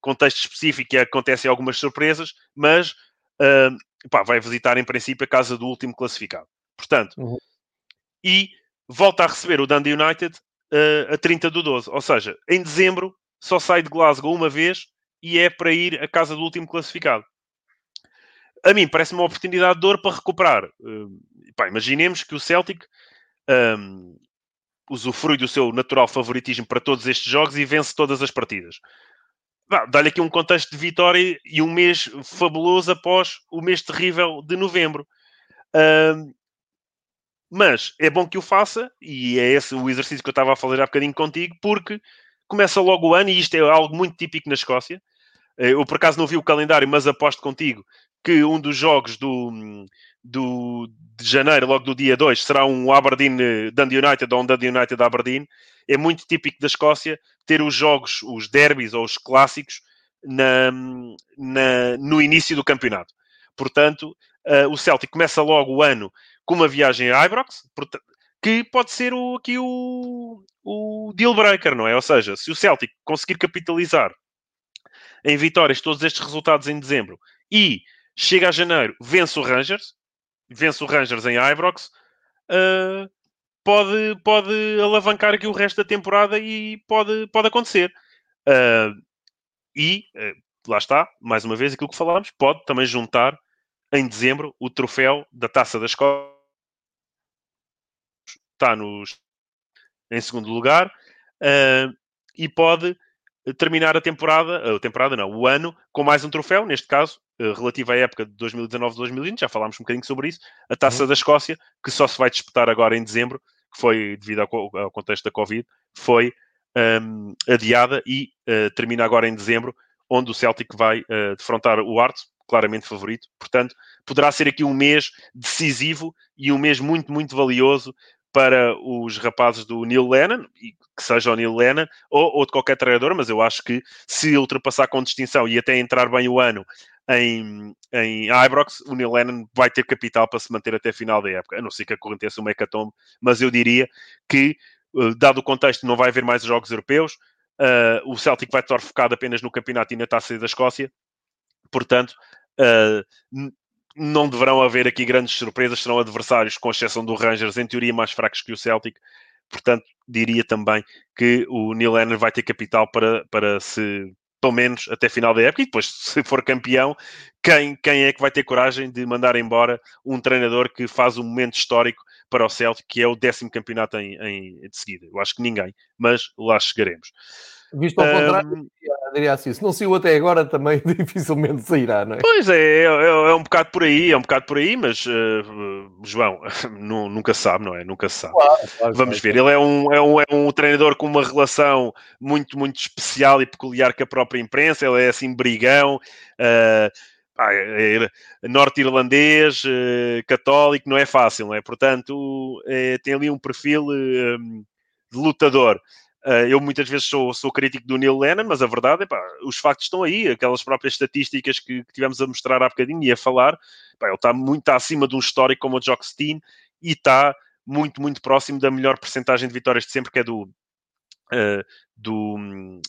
contexto específico e acontecem algumas surpresas, mas uh, pá, vai visitar em princípio a casa do último classificado. Portanto, uhum. e volta a receber o Dundee United uh, a 30 do 12, ou seja, em dezembro só sai de Glasgow uma vez e é para ir à casa do último classificado a mim parece uma oportunidade de ouro para recuperar. Uh, pá, imaginemos que o Celtic um, usufrui do seu natural favoritismo para todos estes jogos e vence todas as partidas. Dá-lhe aqui um contexto de vitória e um mês fabuloso após o mês terrível de novembro. Um, mas é bom que o faça, e é esse o exercício que eu estava a fazer há bocadinho contigo, porque começa logo o ano, e isto é algo muito típico na Escócia. Eh, eu, por acaso, não vi o calendário, mas aposto contigo que um dos jogos do, do, de janeiro, logo do dia 2, será um Aberdeen eh, Dundee United ou um Dundee United Aberdeen. É muito típico da Escócia ter os jogos, os derbys ou os clássicos na, na, no início do campeonato. Portanto, uh, o Celtic começa logo o ano com uma viagem a Ibrox, que pode ser o, aqui o, o deal breaker, não é? Ou seja, se o Celtic conseguir capitalizar em vitórias todos estes resultados em dezembro e chega a janeiro, vence o Rangers, vence o Rangers em Ibrox, uh, pode, pode alavancar aqui o resto da temporada e pode, pode acontecer. Uh, e uh, lá está, mais uma vez, aquilo que falámos, pode também juntar em dezembro o troféu da Taça da Escola. Está nos, em segundo lugar e pode terminar a temporada, a temporada não, o ano, com mais um troféu, neste caso, eh, relativo à época de 2019-2020, já falámos um bocadinho sobre isso, a Taça uhum. da Escócia, que só se vai disputar agora em dezembro, que foi, devido ao, ao contexto da Covid, foi um, adiada e uh, termina agora em dezembro, onde o Celtic vai uh, defrontar o Arts, claramente favorito. Portanto, poderá ser aqui um mês decisivo e um mês muito, muito valioso para os rapazes do Neil Lennon, que seja o Neil Lennon, ou, ou, de qualquer treinador, mas eu acho que se ultrapassar com distinção e até entrar bem o ano em, em Ibrox, o Neil Lennon vai ter capital para se manter até a final da época, a não ser que aconteça uma hecatombe, mas eu diria que, eh, dado o contexto, não vai haver mais jogos europeus, uh, o Celtic vai estar focado apenas no campeonato e na taça da Escócia, portanto, uh, não deverão haver aqui grandes surpresas, serão adversários, com exceção do Rangers, em teoria mais fracos que o Celtic. Portanto, diria também que o Neil Lennon vai ter capital para, para se, pelo menos até final da época, e depois, [LAUGHS] se for campeão, quem, quem é que vai ter coragem de mandar embora um treinador que faz um momento histórico para o Celtic, que é o décimo campeonato em, em de seguida? Eu acho que ninguém, mas lá chegaremos. Visto ao um... contrário, diria assim, se não saiu até agora, também [LAUGHS] dificilmente sairá, não é? Pois é, é, é, é um bocado por aí, é um bocado por aí, mas uh, João, [LAUGHS] nunca sabe, não é? Nunca se sabe. Claro, claro, Vamos ver, ele é um, é, um, é um treinador com uma relação muito, muito especial e peculiar com a própria imprensa, ele é assim brigão, uh, norte-irlandês, uh, católico, não é fácil, não é? Portanto, tem ali um perfil de lutador. Uh, eu muitas vezes sou, sou crítico do Neil Lennon, mas a verdade é pá, os factos estão aí, aquelas próprias estatísticas que, que tivemos a mostrar há bocadinho e a falar, pá, ele está muito acima de um histórico como o Jock Steen e está muito, muito próximo da melhor percentagem de vitórias de sempre, que é do. Uh, do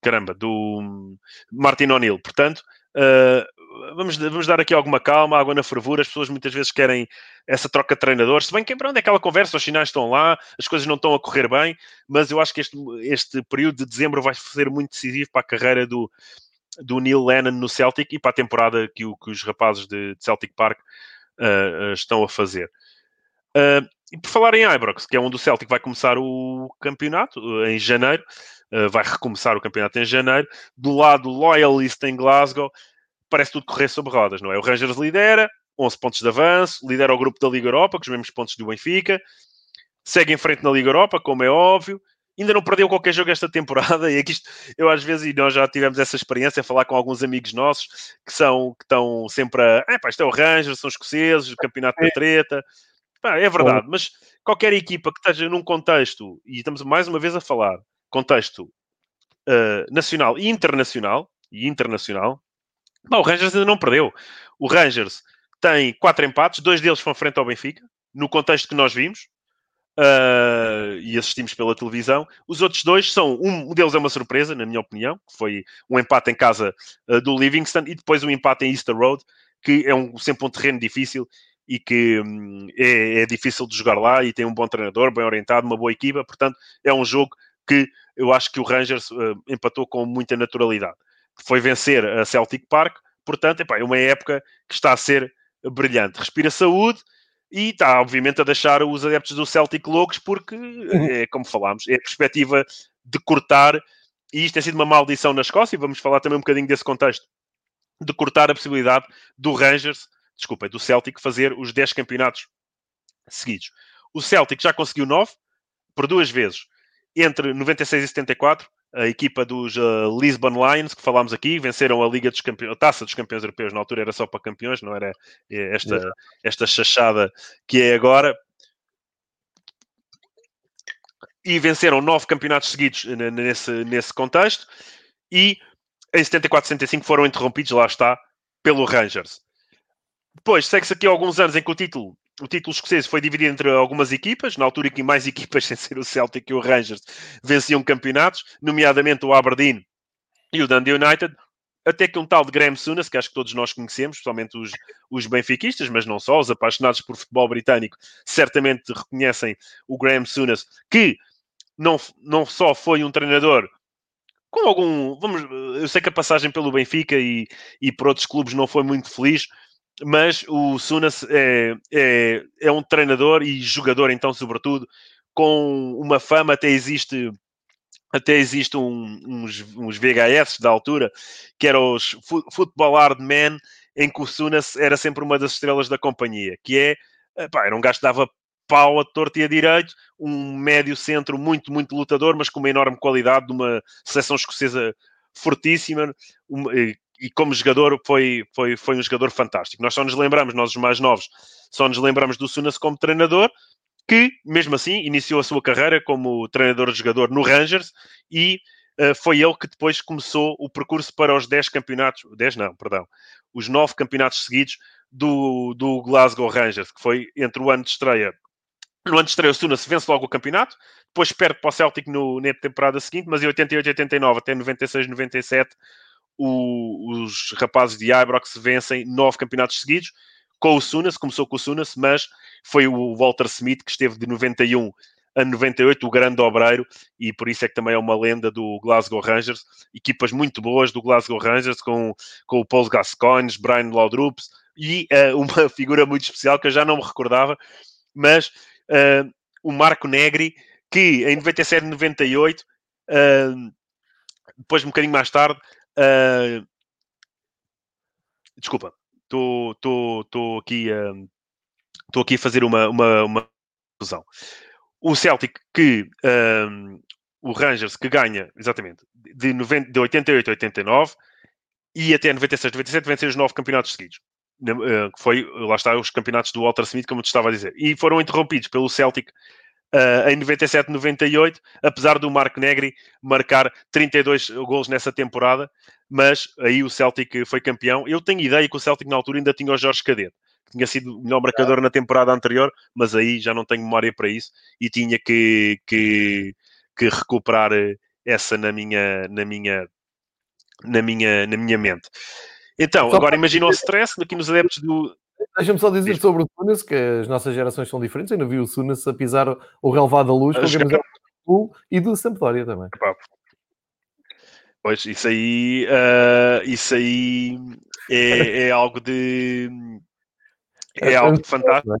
caramba, do Martin O'Neill. Portanto, uh, vamos, vamos dar aqui alguma calma, água na fervura. As pessoas muitas vezes querem essa troca de treinadores. Se bem que onde é aquela conversa, os sinais estão lá, as coisas não estão a correr bem, mas eu acho que este, este período de dezembro vai ser muito decisivo para a carreira do, do Neil Lennon no Celtic e para a temporada que, o, que os rapazes de, de Celtic Park uh, uh, estão a fazer. Uh, e por falar em Ibrox, que é onde o Celtic vai começar o campeonato em janeiro, vai recomeçar o campeonato em janeiro, do lado Loyalist em Glasgow, parece tudo correr sobre rodas, não é? O Rangers lidera, 11 pontos de avanço, lidera o grupo da Liga Europa, com os mesmos pontos do Benfica, segue em frente na Liga Europa, como é óbvio, ainda não perdeu qualquer jogo esta temporada, [LAUGHS] e aqui isto, eu às vezes, e nós já tivemos essa experiência, a falar com alguns amigos nossos, que são, que estão sempre a, é pá, isto é o Rangers, são escoceses, o campeonato da treta, pá, é verdade, mas qualquer equipa que esteja num contexto, e estamos mais uma vez a falar, contexto uh, nacional e internacional, e internacional, o Rangers ainda não perdeu. O Rangers tem quatro empates, dois deles foram frente ao Benfica, no contexto que nós vimos uh, e assistimos pela televisão. Os outros dois são, um deles é uma surpresa, na minha opinião, que foi um empate em casa uh, do Livingston e depois um empate em Easter Road, que é um, sempre um terreno difícil e que um, é, é, difícil de jogar lá e tem um bom treinador, bem orientado, uma boa equipa, portanto é um jogo que eu acho que o Rangers uh, empatou com muita naturalidade foi vencer a Celtic Park. Portanto, epá, é uma época que está a ser brilhante. Respira saúde e está, obviamente, a deixar os adeptos do Celtic loucos, porque, é, como falámos, é a perspectiva de cortar, e isto tem sido uma maldição na Escócia, e vamos falar também um bocadinho desse contexto, de cortar a possibilidade do Rangers, desculpa, do Celtic, fazer os 10 campeonatos seguidos. O Celtic já conseguiu 9, por duas vezes, entre 96 e 74, a equipa dos uh, Lisbon Lions, que falámos aqui, venceram a Liga dos Campeões, a Taça dos Campeões Europeus, na altura era só para campeões, não era é, esta, esta chachada que é agora. E venceram nove campeonatos seguidos nesse, nesse contexto. E em 74-75 foram interrompidos, lá está, pelo Rangers. Depois, segue-se aqui alguns anos em que o título o título escocês foi dividido entre algumas equipas, na altura em que mais [LAUGHS] equipas, sem ser o Celtic e o Rangers, venciam campeonatos, nomeadamente o Aberdeen e o Dundee United, até que um tal de Graham Souness, que acho que todos nós conhecemos, especialmente os, os benfiquistas, mas não só, os apaixonados por futebol britânico, certamente reconhecem o Graham Souness, que não, não só foi um treinador com algum... Vamos, eu sei que a passagem pelo Benfica e, e por outros clubes não foi muito feliz, mas o Sunas é, é, é, um treinador e jogador, então, sobretudo, com uma fama, até existe. Até existe um, uns, uns VHS da altura, que eram os Football Hard Men, em que o Sunas era sempre uma das estrelas da companhia, que é, pá, era um gajo que dava pau a torto e a direito, um médio centro muito, muito lutador, mas com uma enorme qualidade de uma seleção escocesa fortíssima, uma, e como jogador foi, foi, foi um jogador fantástico. Nós só nos lembramos, nós os mais novos, só nos lembramos do Sunas como treinador, que, mesmo assim, iniciou a sua carreira como treinador-jogador no Rangers e uh, foi ele que depois começou o percurso para os 10 campeonatos, 10 não, perdão, os 9 campeonatos seguidos do, do Glasgow Rangers, que foi entre o ano de estreia. No ano de estreia, o Sunas vence logo o campeonato, depois perde para o Celtic no, na temporada seguinte, mas em 88, 89 até 96, 97 o, os rapazes de Ibrox vencem nove campeonatos seguidos com o Sunas, começou com o Sunas, mas foi o Walter Smith que esteve de 91 a 98, o grande obreiro, e por isso é que também é uma lenda do Glasgow Rangers. Equipas muito boas do Glasgow Rangers, com, com o Paul Gascoigne, Brian Laudrups, e uh, [LAUGHS] uma figura muito especial que eu já não me recordava, mas uh, o Marco Negri, que em 97 98 uh, depois, um bocadinho mais tarde, uh, desculpa, estou aqui, uh, aqui a fazer uma, uma, uma. O Celtic que um, o Rangers que ganha, exatamente, de, 90, de 88 a 89 e até 96, 97 vencer os nove campeonatos seguidos. Que foi, lá está, os campeonatos do Walter Smith, como te estava a dizer. E foram interrompidos pelo Celtic uh, em 97, 98, apesar do Marco Negri marcar 32 gols nessa temporada, mas aí o Celtic foi campeão. Eu tenho ideia que o Celtic na altura ainda tinha o Jorge Cadete, que tinha sido o melhor marcador na temporada anterior, mas aí já não tenho memória para isso e tinha que, que, que recuperar eh, essa na minha, na minha, na minha, na minha mente. Então, agora imagina o stress aqui nos adeptos do, Deixa-me só dizer sobre o Sunas, que as nossas gerações são diferentes. Eu não vi o Sunas a pisar o relevado da luz com a camiseta do e do Sampdoria também. Pois, isso aí, uh, isso aí é, é, [LAUGHS] algo de... É, é algo de fantástico.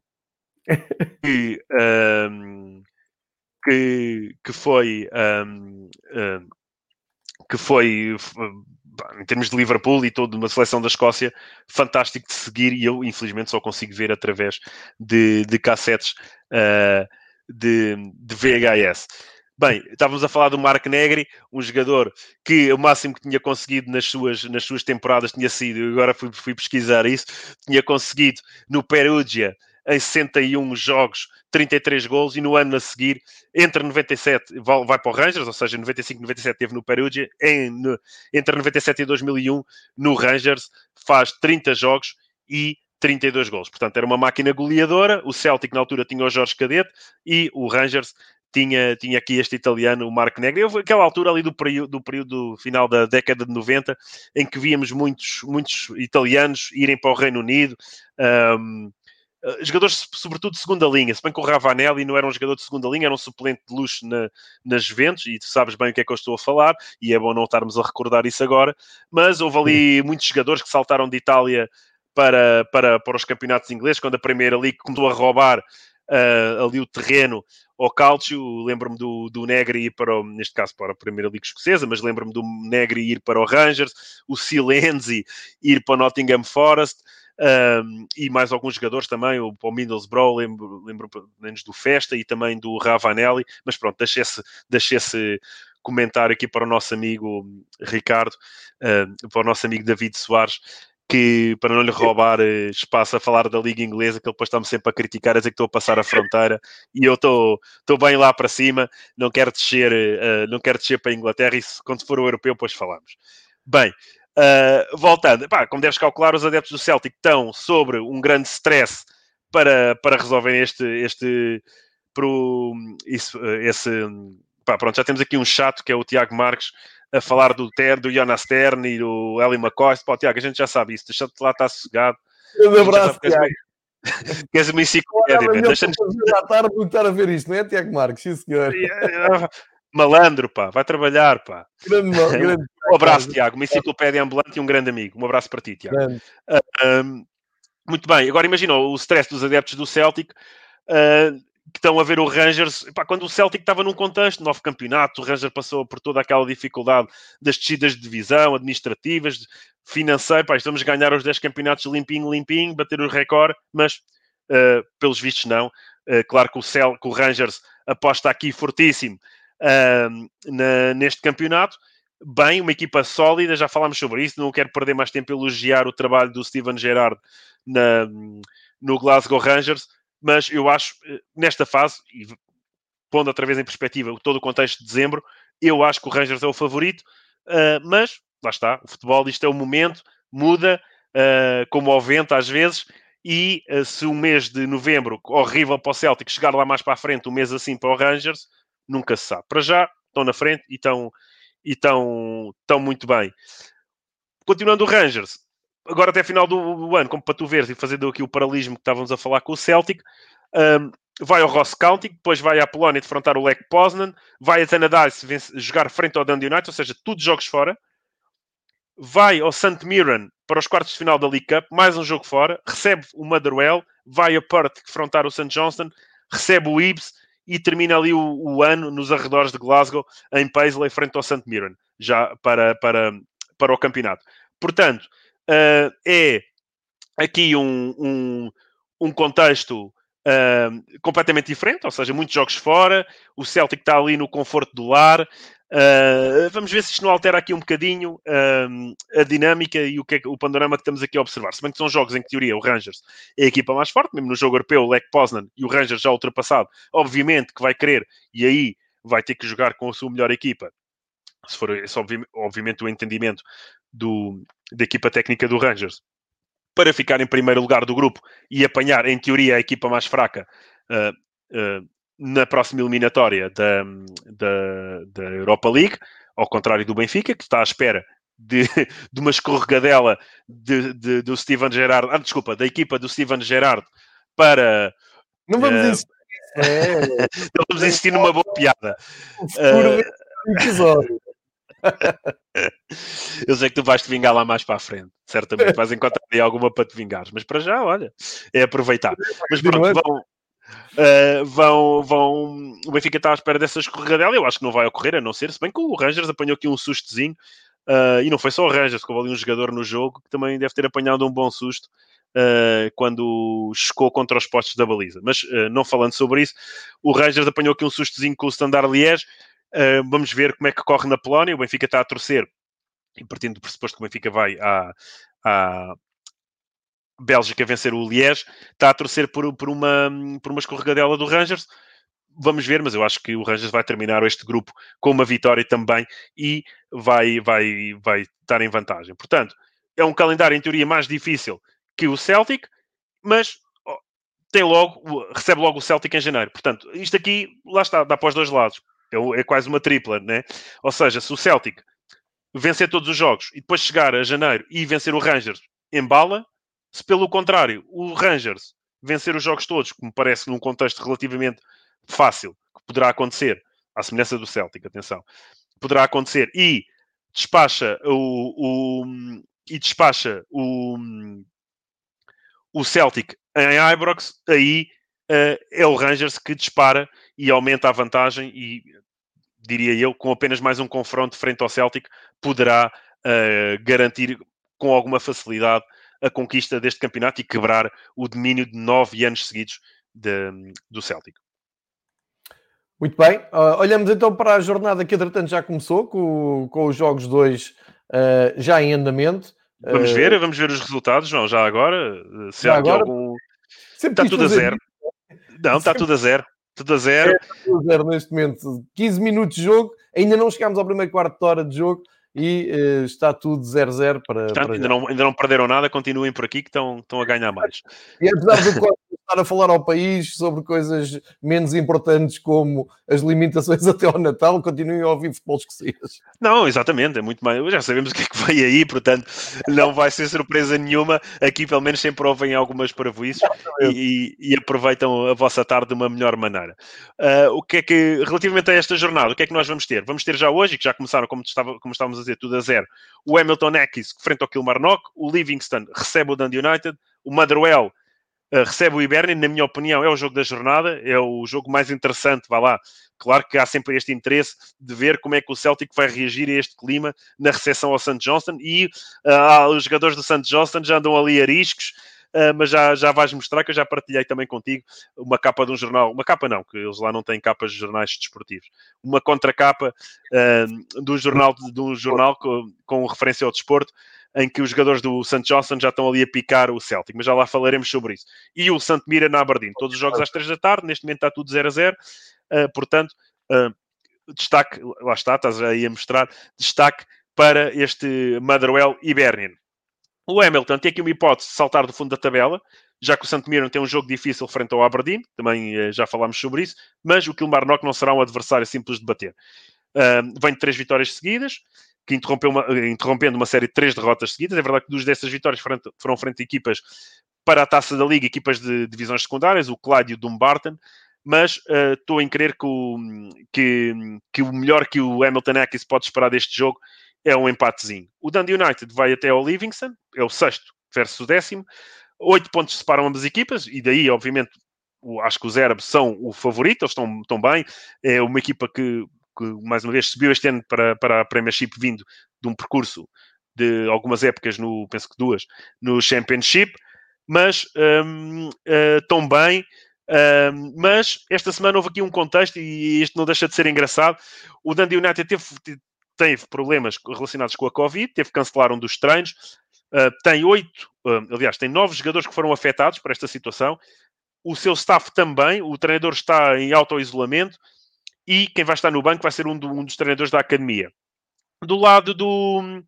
Que, um, que, que foi... Um, um, que foi em termos de Liverpool e toda uma seleção da Escócia, fantástico de seguir e eu, infelizmente, só consigo ver através de, de cassetes uh, de, de VHS. Bem, estávamos a falar do Mark Negri, um jogador que o máximo que tinha conseguido nas suas, nas suas temporadas tinha sido, agora fui, fui pesquisar isso, tinha conseguido no Perugia em 61 jogos, 33 gols, e no ano a seguir, entre 97, vai, para o Rangers, ou seja, 95 97 teve no Perugia, em, entre 97 e 2001, no Rangers, faz 30 jogos e 32 gols. Portanto, era uma máquina goleadora. O Celtic, na altura, tinha o Jorge Cadete e o Rangers tinha, tinha aqui este italiano, o Marco Negri. Eu, aquela altura ali do período, do período final da década de 90, em que víamos muitos, muitos italianos irem para o Reino Unido. Um, eh, jogadores, sobretudo de segunda linha, se bem que o Ravanelli não era um jogador de segunda linha, era um suplente de luxo na, nas Juventus, e tu sabes bem o que é que eu estou a falar, e é bom não estarmos a recordar isso agora, mas houve ali muitos jogadores que saltaram de Itália para, para, para os campeonatos ingleses, quando a Primeira Liga começou a roubar uh, ali o terreno ao Calcio, lembro-me do, do Negri ir para, o, neste caso, para a Primeira Liga Escocesa, mas lembro-me do Negri ir para o Rangers, o Silenzi ir para o Nottingham Forest, um, e mais alguns jogadores também, o, o Middlesbrough, lembro, lembro menos do Festa e também do Ravanelli, mas pronto, deixei esse, deixei esse comentário aqui para o nosso amigo Ricardo, para o nosso amigo David Soares, que para não lhe roubar eh, espaço a falar da Liga Inglesa, que ele depois está-me sempre a criticar, a dizer que estou a passar a fronteira e eu estou, estou bem lá para cima, não quero descer, uh, não quero descer para a Inglaterra, e quando for o europeu, depois falamos. Bem, Uh, voltando, pá, como deves calcular, os adeptos do Celtic estão sobre um grande stress para, para resolver este, este pro, isso, esse, pá, pronto, já temos aqui um chato que é o Tiago Marques a falar do Ter, do Jonas Stern e do Eli McCoy. Pá, Tiago, a gente já sabe isso, deixa-te lá estar sossegado. Um abraço, Tiago. Queres uma enciclopédia, Deixa-nos... Já tarde estar a ver isto, não é, Tiago Marques? Sim, senhor. Malandro, pá, vai trabalhar, pá. Grande, [LAUGHS] grande, um abraço, Tiago, uma enciclopédia ambulante e um grande amigo. Um abraço para ti, Tiago. Uh, um, muito bem, agora imagina o stress dos adeptos do Celtic uh, que estão a ver o Rangers. Pá, quando o Celtic estava num contexto, novo campeonato, o Rangers passou por toda aquela dificuldade das descidas de divisão, administrativas, financeiro. Pá, estamos a ganhar os 10 campeonatos limpinho, limpinho, bater o recorde, mas uh, pelos vistos não. claro que o, Cel, que o Rangers aposta aqui fortíssimo uh, na, neste campeonato. Bem, uma equipa sólida, já falámos sobre isso, não quero perder mais tempo a elogiar o trabalho do Steven Gerrard na, no Glasgow Rangers, mas eu acho, eh, nesta fase, e pondo outra vez em perspectiva todo o contexto de dezembro, eu acho que o Rangers é o favorito, uh, mas lá está, o futebol, isto é o momento, muda, uh, como ao vento às vezes, e uh, se o mês de novembro, horrível para o Celtic, chegar lá mais para a frente, um mês assim para o Rangers, nunca se sabe. Para já, estão na frente e estão, e estão, estão muito bem. Continuando o Rangers, agora até final do, do, ano, como para tu veres e fazendo aqui o paralelismo que estávamos a falar com o Celtic, um, vai ao Ross County, depois vai à Polónia defrontar o Lech Poznan, vai a Tannadice jogar frente ao Dundee United, ou seja, tudo jogos fora, vai ao St. Mirren para os quartos de final da League Cup, mais um jogo fora, recebe o Motherwell, vai a Perth defrontar o St. Johnston, recebe o Ibs e termina ali o, o ano nos arredores de Glasgow, em Paisley, frente ao St. Mirren, já para, para, para o campeonato. Portanto, uh, é aqui um, um, um contexto uh, completamente diferente, ou seja, muitos jogos fora, o Celtic está ali no conforto do lar. Uh, vamos ver se isto não altera aqui um bocadinho uh, a dinâmica e o, que é, o panorama que estamos aqui a observar. Se bem que são jogos em que, teoria, o Rangers é a equipa mais forte, mesmo no jogo europeu, o Poznan e o Rangers já ultrapassado, obviamente que vai querer, e aí vai ter que jogar com a sua melhor equipa, se for esse, obviamente, o entendimento do, da equipa técnica do Rangers, para ficar em primeiro lugar do grupo e apanhar, em teoria, a equipa mais fraca uh, na próxima eliminatória da, da, da, Europa League, ao contrário do Benfica, que está à espera de, [LAUGHS] de uma escorregadela de, de, do Steven Gerrard, ah, desculpa, da equipa do Steven Gerrard para. Não vamos uh, insistir. [LAUGHS] É. Não vamos insistir numa boa piada. Uh, episódio. [LAUGHS] Eu sei que tu vais te vingar lá mais para a frente, certamente. Vais encontrar aí alguma para te vingar, mas para já, olha, é aproveitar. Mas pronto, vão, uh, vão, vão. O Benfica está à espera dessa escorregadela. Eu acho que não vai ocorrer, a não ser, se bem que o Rangers apanhou aqui um sustozinho. Uh, e não foi só o Rangers, que houve ali um jogador no jogo que também deve ter apanhado um bom susto uh, quando chocou contra os postos da baliza. Mas não falando sobre isso, o Rangers apanhou aqui um sustozinho com o Standard Liège vamos ver como é que corre na Polónia. O Benfica está a torcer, e partindo do pressuposto que o Benfica vai à, à Bélgica vencer o Liège, está a torcer por, por, uma, por uma escorregadela do Rangers. Vamos ver, mas eu acho que o Rangers vai terminar este grupo com uma vitória também e vai, vai, vai estar em vantagem. Portanto, é um calendário em teoria mais difícil que o Celtic, mas tem logo, recebe logo o Celtic em janeiro. Portanto, isto aqui, lá está, dá para os dois lados. É, é quase uma tripla, né? Ou seja, se o Celtic vencer todos os jogos e depois chegar a janeiro e vencer o Rangers, embala. Se pelo contrário, o Rangers vencer os jogos todos, me parece num contexto relativamente fácil, que poderá acontecer, à semelhança do Celtic, atenção, poderá acontecer, e despacha o, o e despacha o, o Celtic em Ibrox, aí uh, é o Rangers que dispara e aumenta a vantagem e diria eu, com apenas mais um confronto frente ao Celtic, poderá uh, garantir com alguma facilidade a conquista deste campeonato e quebrar o domínio de nove anos seguidos de, do Celtic. Muito bem, uh, olhamos então para a jornada que entretanto já começou, com, com os jogos 2 uh, já em andamento. Vamos ver, vamos ver os resultados, João, já agora. Se já há agora, algum... Está tudo a zero. Não, está tudo a zero. Tudo a zero. É, tudo a zero neste momento. 15 minutos de jogo, ainda não chegámos ao primeiro quarto de hora de jogo e uh, está tudo 0-0 para. Portanto, para ainda, não, ainda não perderam nada, continuem por aqui que estão, estão a ganhar mais. [LAUGHS] E apesar do [LAUGHS] estar a falar ao país sobre coisas menos importantes como as limitações [LAUGHS] até ao Natal, continuem a ouvir futebol escocês. Não, exatamente, é muito mais. Já sabemos o que é que vai aí, portanto, não vai ser surpresa nenhuma. Aqui, pelo menos, sempre ouvem algumas paravuices e, e, aproveitam a vossa tarde de uma melhor maneira. Uh, o que é que, relativamente a esta jornada, o que é que nós vamos ter? Vamos ter já hoje, que já começaram, como, estava, como estávamos a dizer, tudo a zero, o Hamilton Ekis frente ao Kilmarnock, o Livingston recebe o Dundee United, o Motherwell recebe o Iberni, na minha opinião, é o jogo da jornada, é o jogo mais interessante, vá lá. Claro que há sempre este interesse de ver como é que o Celtic vai reagir a este clima na recepção ao St. Johnston e uh, os jogadores do St. Johnston já andam ali a riscos, uh, mas já, já vais mostrar que eu já partilhei também contigo uma capa de um jornal, uma capa não, que eles lá não têm capas de jornais desportivos, uma contracapa uh, de um jornal, de um jornal com, com referência ao desporto, em que os jogadores do St. Johnson já estão ali a picar o Celtic, mas já lá falaremos sobre isso. E o St. Mira na Aberdeen, todos os jogos às 3 da tarde, neste momento está tudo 0 a 0, uh, portanto, uh, destaque, lá está, estás aí a mostrar, destaque para este Motherwell Hibernian. O Hamilton tem aqui uma hipótese de saltar do fundo da tabela, já que o St. Mirren tem um jogo difícil frente ao Aberdeen, também uh, já falámos sobre isso, mas o Kilmarnock não será um adversário simples de bater. Uh, vem de três vitórias seguidas, que interrompeu uma, interrompendo uma série de três derrotas seguidas. É verdade que duas dessas vitórias foram, foram frente a equipas para a taça da Liga, equipas de divisões secundárias, o Clyde e o Dumbarton, mas uh, estou em crer que o, que, que o melhor que o Hamilton Ackes pode esperar deste jogo é um empatezinho. O Dundee United vai até ao Livingston, é o sexto versus o décimo. Oito pontos separam ambas as equipas, e daí, obviamente, acho que os árabes são o favorito, eles estão, estão bem. É uma equipa que, que, mais uma vez, subiu este ano para, para a Premiership vindo de um percurso de algumas épocas, no, penso que duas, no Championship, mas um, uh, eh, estão bem. Um, mas esta semana houve aqui um contexto e isto não deixa de ser engraçado. O Dundee United teve, teve problemas relacionados com a Covid, teve que cancelar um dos treinos. Uh, tem oito, uh, aliás, tem nove jogadores que foram afetados por esta situação. O seu staff também, o treinador está em auto-isolamento e quem vai estar no banco vai ser um, do, um dos treinadores da academia. Do lado do,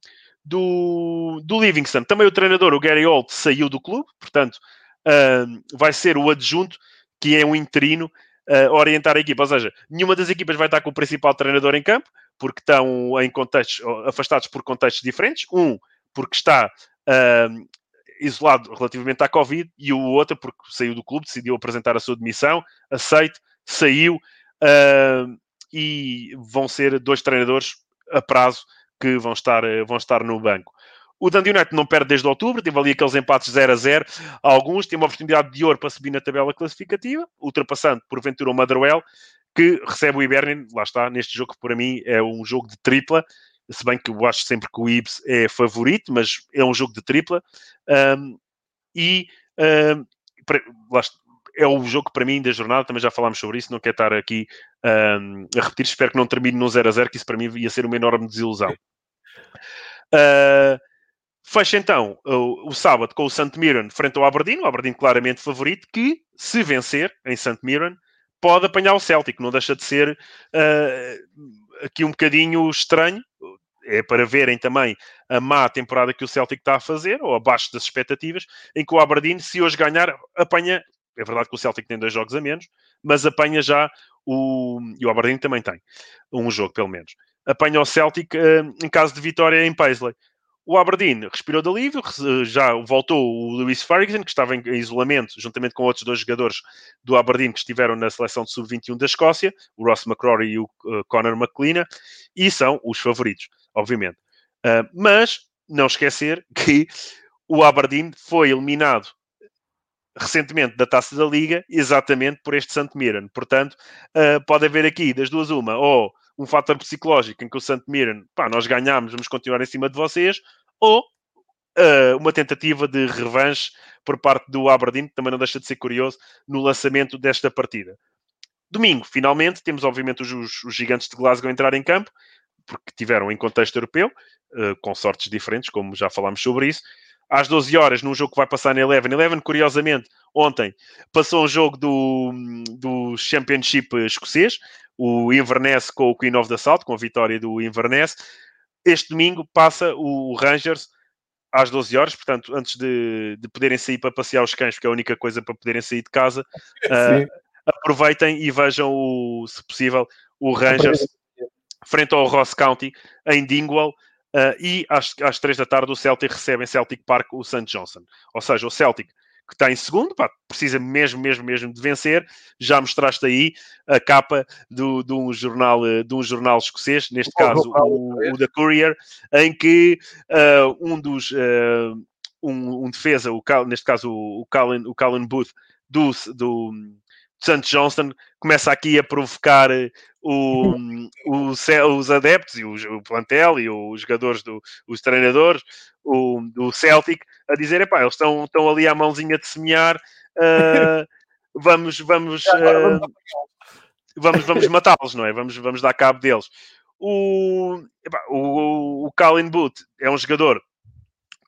do, do Livingston, também o treinador, o Gary Holt, saiu do clube, portanto, uh, vai ser o adjunto, que é um interino, uh, orientar a equipa. Ou seja, nenhuma das equipas vai estar com o principal treinador em campo, porque estão em contextos, afastados por contextos diferentes. Um, porque está uh, isolado relativamente à Covid, e o outro, porque saiu do clube, decidiu apresentar a sua demissão, aceite, saiu, uh, e vão ser dois treinadores a prazo que vão estar, vão estar no banco. O Dundee United não perde desde outubro, teve ali aqueles empates 0 a 0. Alguns têm uma oportunidade de ouro para subir na tabela classificativa, ultrapassando porventura o Motherwell, que recebe o Hibernian, lá está, neste jogo que para mim é um jogo de tripla, se bem que eu acho sempre que o Ibs é favorito, mas é um jogo de tripla. Um, e um, lá está, é o jogo para mim da jornada, também já falámos sobre isso, não quero estar aqui um, a repetir, espero que não termine no 0 a 0, que isso para mim ia ser uma enorme desilusão. Uh, Fecha então o, o, sábado com o St. Mirren frente ao Aberdeen, o Aberdeen claramente favorito, que se vencer em St. Mirren pode apanhar o Celtic, não deixa de ser uh, aqui um bocadinho estranho. É para verem também a má temporada que o Celtic está a fazer, ou abaixo das expectativas, em que o Aberdeen, se hoje ganhar, apanha. É verdade que o Celtic tem dois jogos a menos, mas apanha já o. E o Aberdeen também tem um jogo, pelo menos. Apanha o Celtic uh, em caso de vitória em Paisley. O Aberdeen respirou de alívio, já voltou o Lewis Ferguson, que estava em isolamento, juntamente com outros dois jogadores do Aberdeen que estiveram na seleção de sub-21 da Escócia, o Ross McCrory e o uh, Conor McLean, e são os favoritos, obviamente. Uh, mas não esquecer que o Aberdeen foi eliminado recentemente da Taça da Liga, exatamente por este St. Mirren. Portanto, uh, pode haver aqui das duas uma, ou um fator psicológico em que o St. Mirren, pá, nós ganhamos, vamos continuar em cima de vocês, ou uh, uma tentativa de revanche por parte do Aberdeen, que também não deixa de ser curioso, no lançamento desta partida. Domingo, finalmente, temos obviamente os, os gigantes de Glasgow entrar em campo, porque tiveram em contexto europeu, uh, com sortes diferentes, como já falámos sobre isso. Às 12 horas, num jogo que vai passar na Eleven. Eleven, curiosamente, ontem passou um jogo do, do Championship escocês, o Inverness com o Queen of the South, com a vitória do Inverness. Este domingo passa o Rangers às 12 horas, portanto, antes de, de poderem sair para passear os cães, porque é a única coisa para poderem sair de casa, [LAUGHS] uh, aproveitem e vejam, o, se possível, o Rangers frente ao Ross County em Dingwall. Uh, e às, às 3 da tarde o Celtic recebe em Celtic Park o St. Johnson. Ou seja, o Celtic que está em segundo, pá, precisa mesmo, mesmo, mesmo de vencer. Já mostraste aí a capa do, de, um jornal, eh, de um jornal escocês, neste caso o, o The Courier, em que uh, um dos uh, um, um, defesa, o, neste caso o, o, Colin, o Colin Booth do, do St. Johnston, começa aqui a provocar o, [LAUGHS] os, os adeptos e o, o, plantel e os jogadores, do, os treinadores o, do Celtic a dizer, epá, eles estão, estão ali à mãozinha de semear, uh, vamos, vamos, [LAUGHS] uh, vamos, vamos matá-los, não é? Vamos, vamos dar cabo deles. O, epá, o, o Colin Booth é um jogador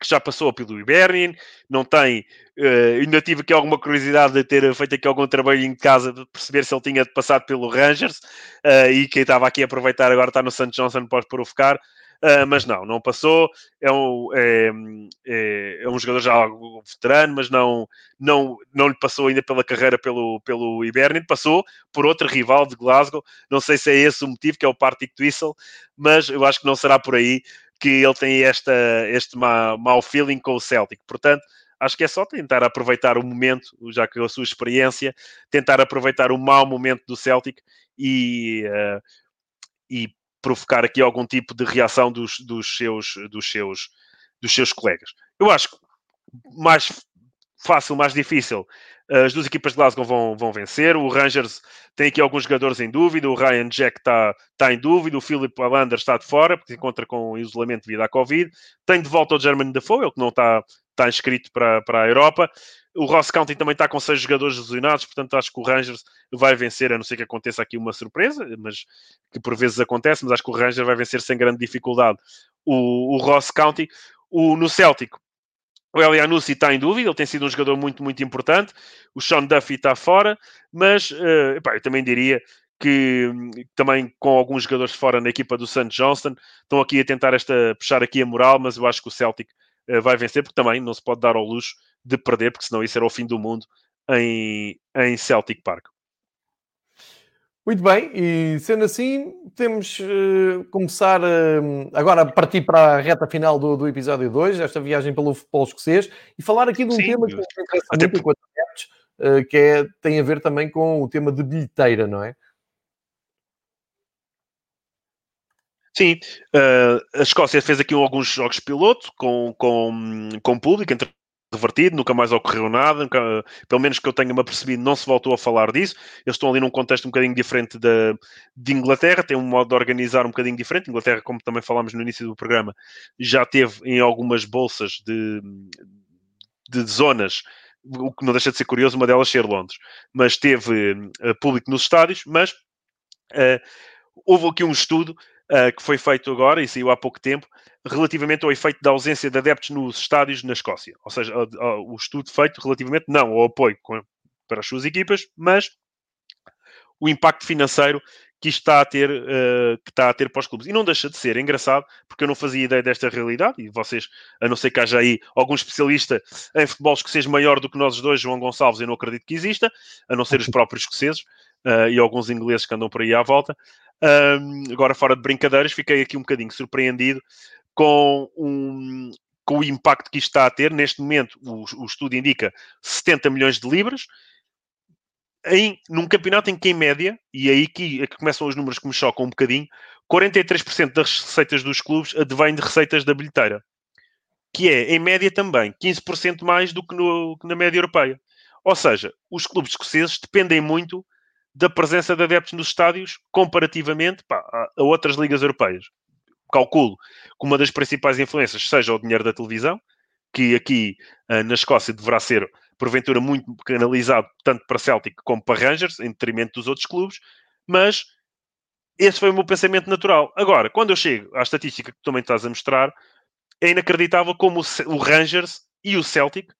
que já passou pelo Hibernian, não tem. Uh, ainda tive aqui alguma curiosidade de ter feito aqui algum trabalho em casa de perceber se ele tinha passado pelo Rangers uh, e quem estava aqui a aproveitar agora está no St. Johnson pode provocar. Uh, mas não, não passou. É um, é, é, é um jogador já veterano, mas não, não, não lhe passou ainda pela carreira pelo, pelo Hibernian. Passou por outro rival de Glasgow. Não sei se é esse o motivo, que é o Partick Twistle, mas eu acho que não será por aí que ele tem esta, este mau feeling com o Celtic. Portanto, acho que é só tentar aproveitar o momento, já que a sua experiência, tentar aproveitar o mau momento do Celtic e, uh, e provocar aqui algum tipo de reação dos, dos, seus, dos, seus, dos seus colegas. Eu acho que mais fácil, mais difícil, as duas equipas de Glasgow vão, vão vencer. O Rangers tem aqui alguns jogadores em dúvida. O Ryan Jack está tá em dúvida. O Philip Alander está de fora, porque se encontra com isolamento devido à Covid. Tem de volta o German Defoe, ele que não está, está inscrito para, para a Europa. O Ross County também está com seis jogadores lesionados, portanto acho que o Rangers vai vencer, a não ser que aconteça aqui uma surpresa, mas que por vezes acontece, mas acho que o Rangers vai vencer sem grande dificuldade o, o Ross County. O, no Celtic, o Elianussi está em dúvida, ele tem sido um jogador muito, muito importante. O Sean Duffy está fora, mas uh, epá, eu também diria que também com alguns jogadores fora na equipa do St. Johnston estão aqui a tentar esta, puxar aqui a moral, mas eu acho que o Celtic vai vencer, porque também não se pode dar ao luxo de perder, porque senão isso era o fim do mundo em, em Celtic Park. Muito bem, e sendo assim, temos uh, começar uh, agora a partir para a reta final do, do episódio 2, esta viagem pelo futebol escocês, e falar aqui de um Sim, tema que interessa muito enquanto uh, que é, tem a ver também com o tema de bilheteira, não é? Sim, uh, a Escócia fez aqui alguns jogos piloto com, com, com público, entre revertido, nunca mais ocorreu nada, nunca, pelo menos que eu tenha-me apercebido, não se voltou a falar disso. Eles estão ali num contexto um bocadinho diferente de, de Inglaterra, tem um modo de organizar um bocadinho diferente. Inglaterra, como também falámos no início do programa, já teve em algumas bolsas de, de zonas, o que não deixa de ser curioso, uma delas ser Londres, mas teve uh, público nos estádios, mas uh, houve aqui um estudo uh, que foi feito agora e saiu há pouco tempo, relativamente ao efeito da ausência de adeptos nos estádios na Escócia. Ou seja, o estudo feito relativamente não ao apoio para as suas equipas, mas o impacto financeiro que isto está a ter, uh, que está a ter para os clubes. E não deixa de ser engraçado, porque eu não fazia ideia desta realidade, e vocês, a não ser que haja aí algum especialista em futebol escocês maior do que nós dois, João Gonçalves, eu não acredito que exista, a não ser os [LAUGHS] próprios escoceses uh, e alguns ingleses que andam por aí à volta. Um, agora, fora de brincadeiras, fiquei aqui um bocadinho surpreendido com, um, com o impacto que isto está a ter. Neste momento, o, o estudo indica 70 milhões de libras. Em, num campeonato em que, em média, e é aí que, é que começam os números que me chocam um bocadinho, 43% das receitas dos clubes advêm de receitas da bilheteira. Que é, em média também, 15% mais do que, no, na média europeia. Ou seja, os clubes escoceses dependem muito da presença de adeptos nos estádios comparativamente pá, a, outras ligas europeias. Calculo que uma das principais influências seja o dinheiro da televisão, que aqui uh, na Escócia deverá ser, porventura, muito canalizado tanto para Celtic como para Rangers, em detrimento dos outros clubes, mas esse foi o meu pensamento natural. Agora, quando eu chego à estatística que tu também estás a mostrar, é inacreditável como o, Rangers e o Celtic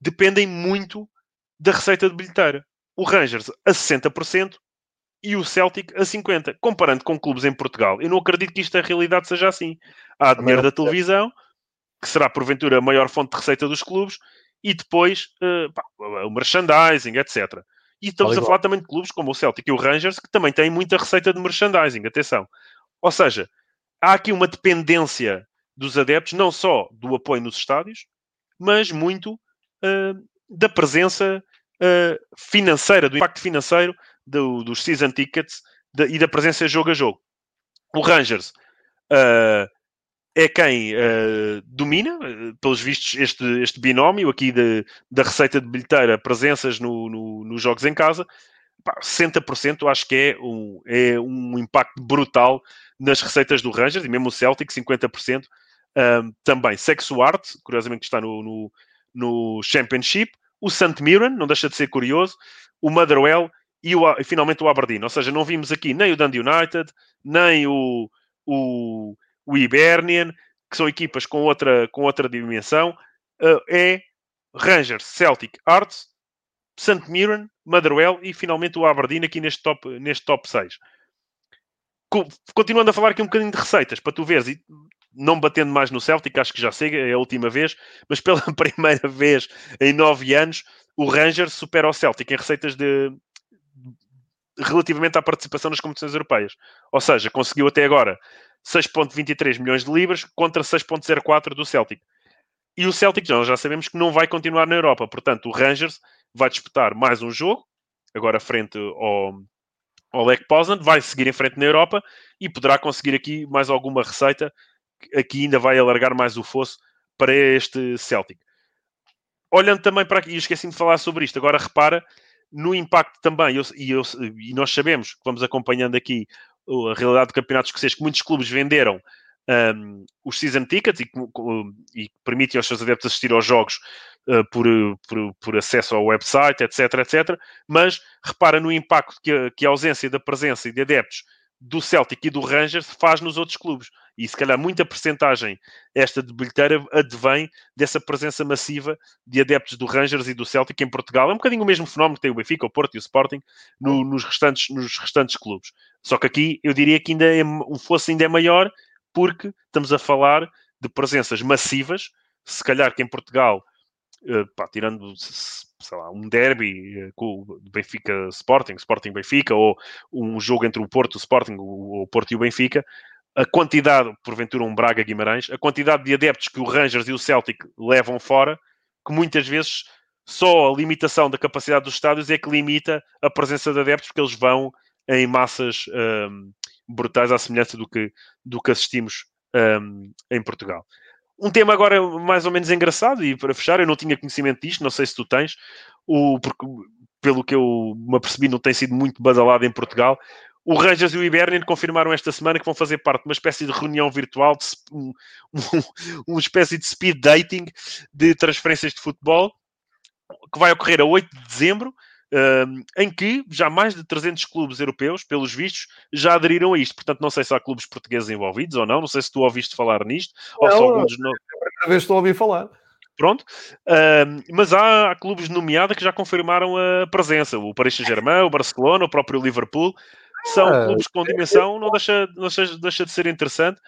dependem muito da receita de bilheteira o Rangers a 60% e o Celtic a 50%, comparando com clubes em Portugal. Eu não acredito que isto a realidade seja assim. Há dinheiro da televisão, que será porventura a maior fonte de receita dos clubes, e depois uh, pá, o merchandising, etc. E estamos a falar também de clubes como o Celtic e o Rangers, que também têm muita receita de merchandising, atenção. Ou seja, há aqui uma dependência dos adeptos, não só do apoio nos estádios, mas muito uh, da presença uh, financeira, do impacto financeiro do, dos season tickets de, e da presença jogo a jogo. O Rangers uh, é quem uh, domina, pelos vistos, este, este binómio aqui de, da receita de bilheteira, presenças no, no, nos jogos em casa. Pá, 60% acho que é um, é um impacto brutal nas receitas do Rangers, e mesmo o Celtic, 50%. Um, também Sexo Art, curiosamente está no, no, no Championship, o St. Mirren, não deixa de ser curioso, o Motherwell e, o, e finalmente o Aberdeen. Ou seja, não vimos aqui nem o Dundee United, nem o, o, o Hibernian, que são equipas com outra, com outra dimensão. Uh, é Rangers, Celtic, Arts, St. Mirren, Motherwell e finalmente o Aberdeen aqui neste top, neste top 6. Continuando a falar aqui um bocadinho de receitas, para tu veres, e não batendo mais no Celtic, acho que já sei, é a última vez, mas pela [LAUGHS] primeira vez em nove anos, o Rangers supera o Celtic em receitas de relativamente à participação nas competições europeias. Ou seja, conseguiu até agora 6.23 milhões de libras contra 6.04 do Celtic. E o Celtic já, já sabemos que não vai continuar na Europa. Portanto, o Rangers vai disputar mais um jogo, agora frente ao, ao Lech Poznan, vai seguir em frente na Europa e poderá conseguir aqui mais alguma receita aqui ainda vai alargar mais o fosso para este Celtic. olhando também para aqui, e esqueci-me de falar sobre isto, agora repara no impacto também, eu, e, eu, e, nós sabemos que vamos acompanhando aqui a realidade do campeonato escocês, que muitos clubes venderam um, os season tickets e, e, permitem aos seus adeptos assistir aos jogos uh, por, por, por, acesso ao website, etc, etc. Mas repara no impacto que que a ausência da presença de adeptos do Celtic e do Rangers faz nos outros clubes. E se calhar muita percentagem esta de bilheteira advém dessa presença massiva de adeptos do Rangers e do Celtic em Portugal. É um bocadinho o mesmo fenómeno que tem o Benfica, o Porto e o Sporting no, nos, restantes, nos restantes clubes. Só que aqui eu diria que ainda é, um fosse ainda é maior porque estamos a falar de presenças massivas. Se calhar que em Portugal, uh, pá, tirando sei lá, um derby uh, com Benfica Sporting, Sporting Benfica, ou um jogo entre o Porto, o Sporting, o, Porto e o Benfica, a quantidade, porventura um Braga Guimarães, a quantidade de adeptos que o Rangers e o Celtic levam fora, que muitas vezes só a limitação da capacidade dos estádios é que limita a presença de adeptos, porque eles vão em massas um, brutais à semelhança do que, do que assistimos um, em Portugal. Um tema agora mais ou menos engraçado, e para fechar, eu não tinha conhecimento disto, não sei se tu tens, o, porque pelo que eu me apercebi, não tem sido muito badalado em Portugal. O Rangers e o Ibernian confirmaram esta semana que vão fazer parte de uma espécie de reunião virtual, de, um, um, [LAUGHS] uma espécie de speed dating de transferências de futebol, que vai ocorrer a 8 de dezembro, em que já mais de 300 clubes europeus, pelos vistos, já aderiram a isto. Portanto, não sei se há clubes portugueses envolvidos ou não, não sei se tu ouviste falar nisto, não, ou se alguns... Não... É a primeira vez estou a ouvir falar. Pronto, uh, mas há, há, clubes nomeados que já confirmaram a presença. O Paris Saint-Germain, o Barcelona, o próprio Liverpool. São ah, clubes com dimensão, não deixa, não deixa, deixa de ser interessante.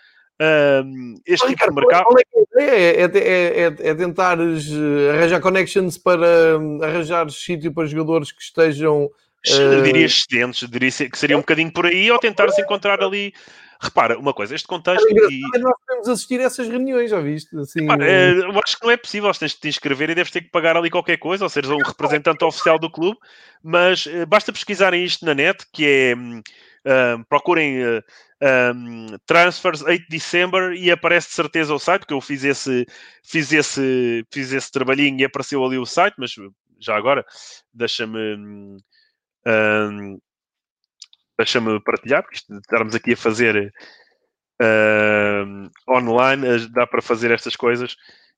Este tipo de mercado. Qual é, é, é, é, é, é tentar arranjar connections para hum, arranjar sítio para jogadores que estejam. Uh... Diria excedentes, diria que seria um bocadinho por aí, ou tentares encontrar ali. Repara, uma coisa, este contexto. É e... Nós podemos assistir a essas reuniões, já viste? Assim, Epá, é, eu acho que não é possível, tens de te inscrever e deves ter que pagar ali qualquer coisa, ou seja, um representante oficial do clube, mas basta pesquisarem isto na net, que é. Uh, procurem uh, um, transfers 8 de December e aparece de certeza o site, porque eu fiz esse, fiz esse, fiz esse trabalhinho e apareceu ali o site, mas já agora deixa-me um, deixa-me partilhar, porque estarmos aqui a fazer um, online, dá para fazer estas coisas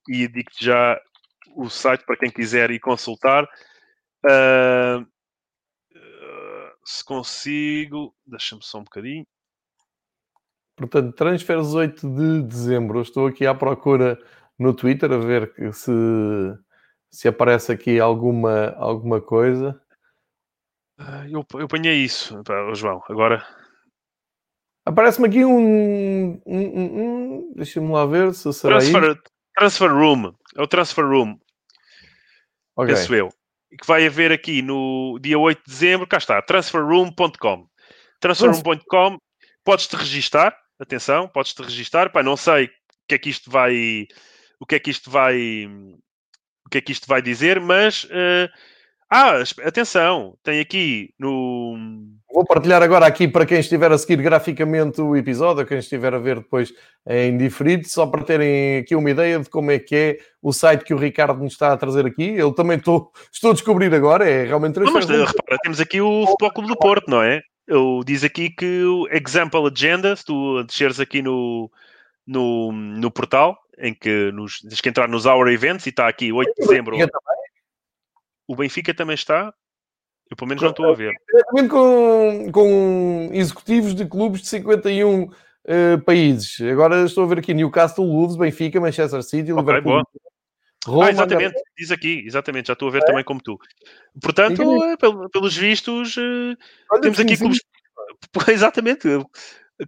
e digo-te já o site para quem quiser ir consultar. Uh, se consigo, deixa-me só um bocadinho. Portanto, transfers 8 de dezembro. estou aqui à procura no Twitter a ver se, se aparece aqui alguma, alguma coisa. Ah, eu, eu ponhei isso, João. Agora. Aparece-me aqui um. um, um, um Deixa-me lá ver se será. Transfer, transfer Room. É o Transfer Room. Okay. Penso eu. Que vai haver aqui no dia 8 de dezembro. Cá está. Transferroom.com. Transferroom.com. Podes-te registar atenção, podes-te registar. Pá, não sei o que é que isto vai. O que é que isto vai. O que é que isto vai dizer, mas. Uh, ah, atenção, tem aqui no. Vou partilhar agora aqui para quem estiver a seguir graficamente o episódio, quem estiver a ver depois em diferido, só para terem aqui uma ideia de como é que é o site que o Ricardo nos está a trazer aqui. Eu também estou, estou a descobrir agora, é realmente Não, mas repara, temos aqui o Futebol Clube do Porto, não é? Eu diz aqui que o Example Agenda, se tu desceres aqui no, no, no portal, em que nos, tens que entrar nos Hour Events e está aqui 8 de dezembro. O Benfica também está. Eu pelo menos não estou a ver. Com, com executivos de clubes de 51 uh, eh, países. Agora estou a ver aqui Newcastle, Wolves, Benfica, Manchester City, okay, Liverpool. Boa. Roma, ah, exatamente, diz aqui, exatamente, já estou a ver é? também como tu. Portanto, é, pelos vistos, eh, Olha, temos aqui clubes. [LAUGHS] exatamente,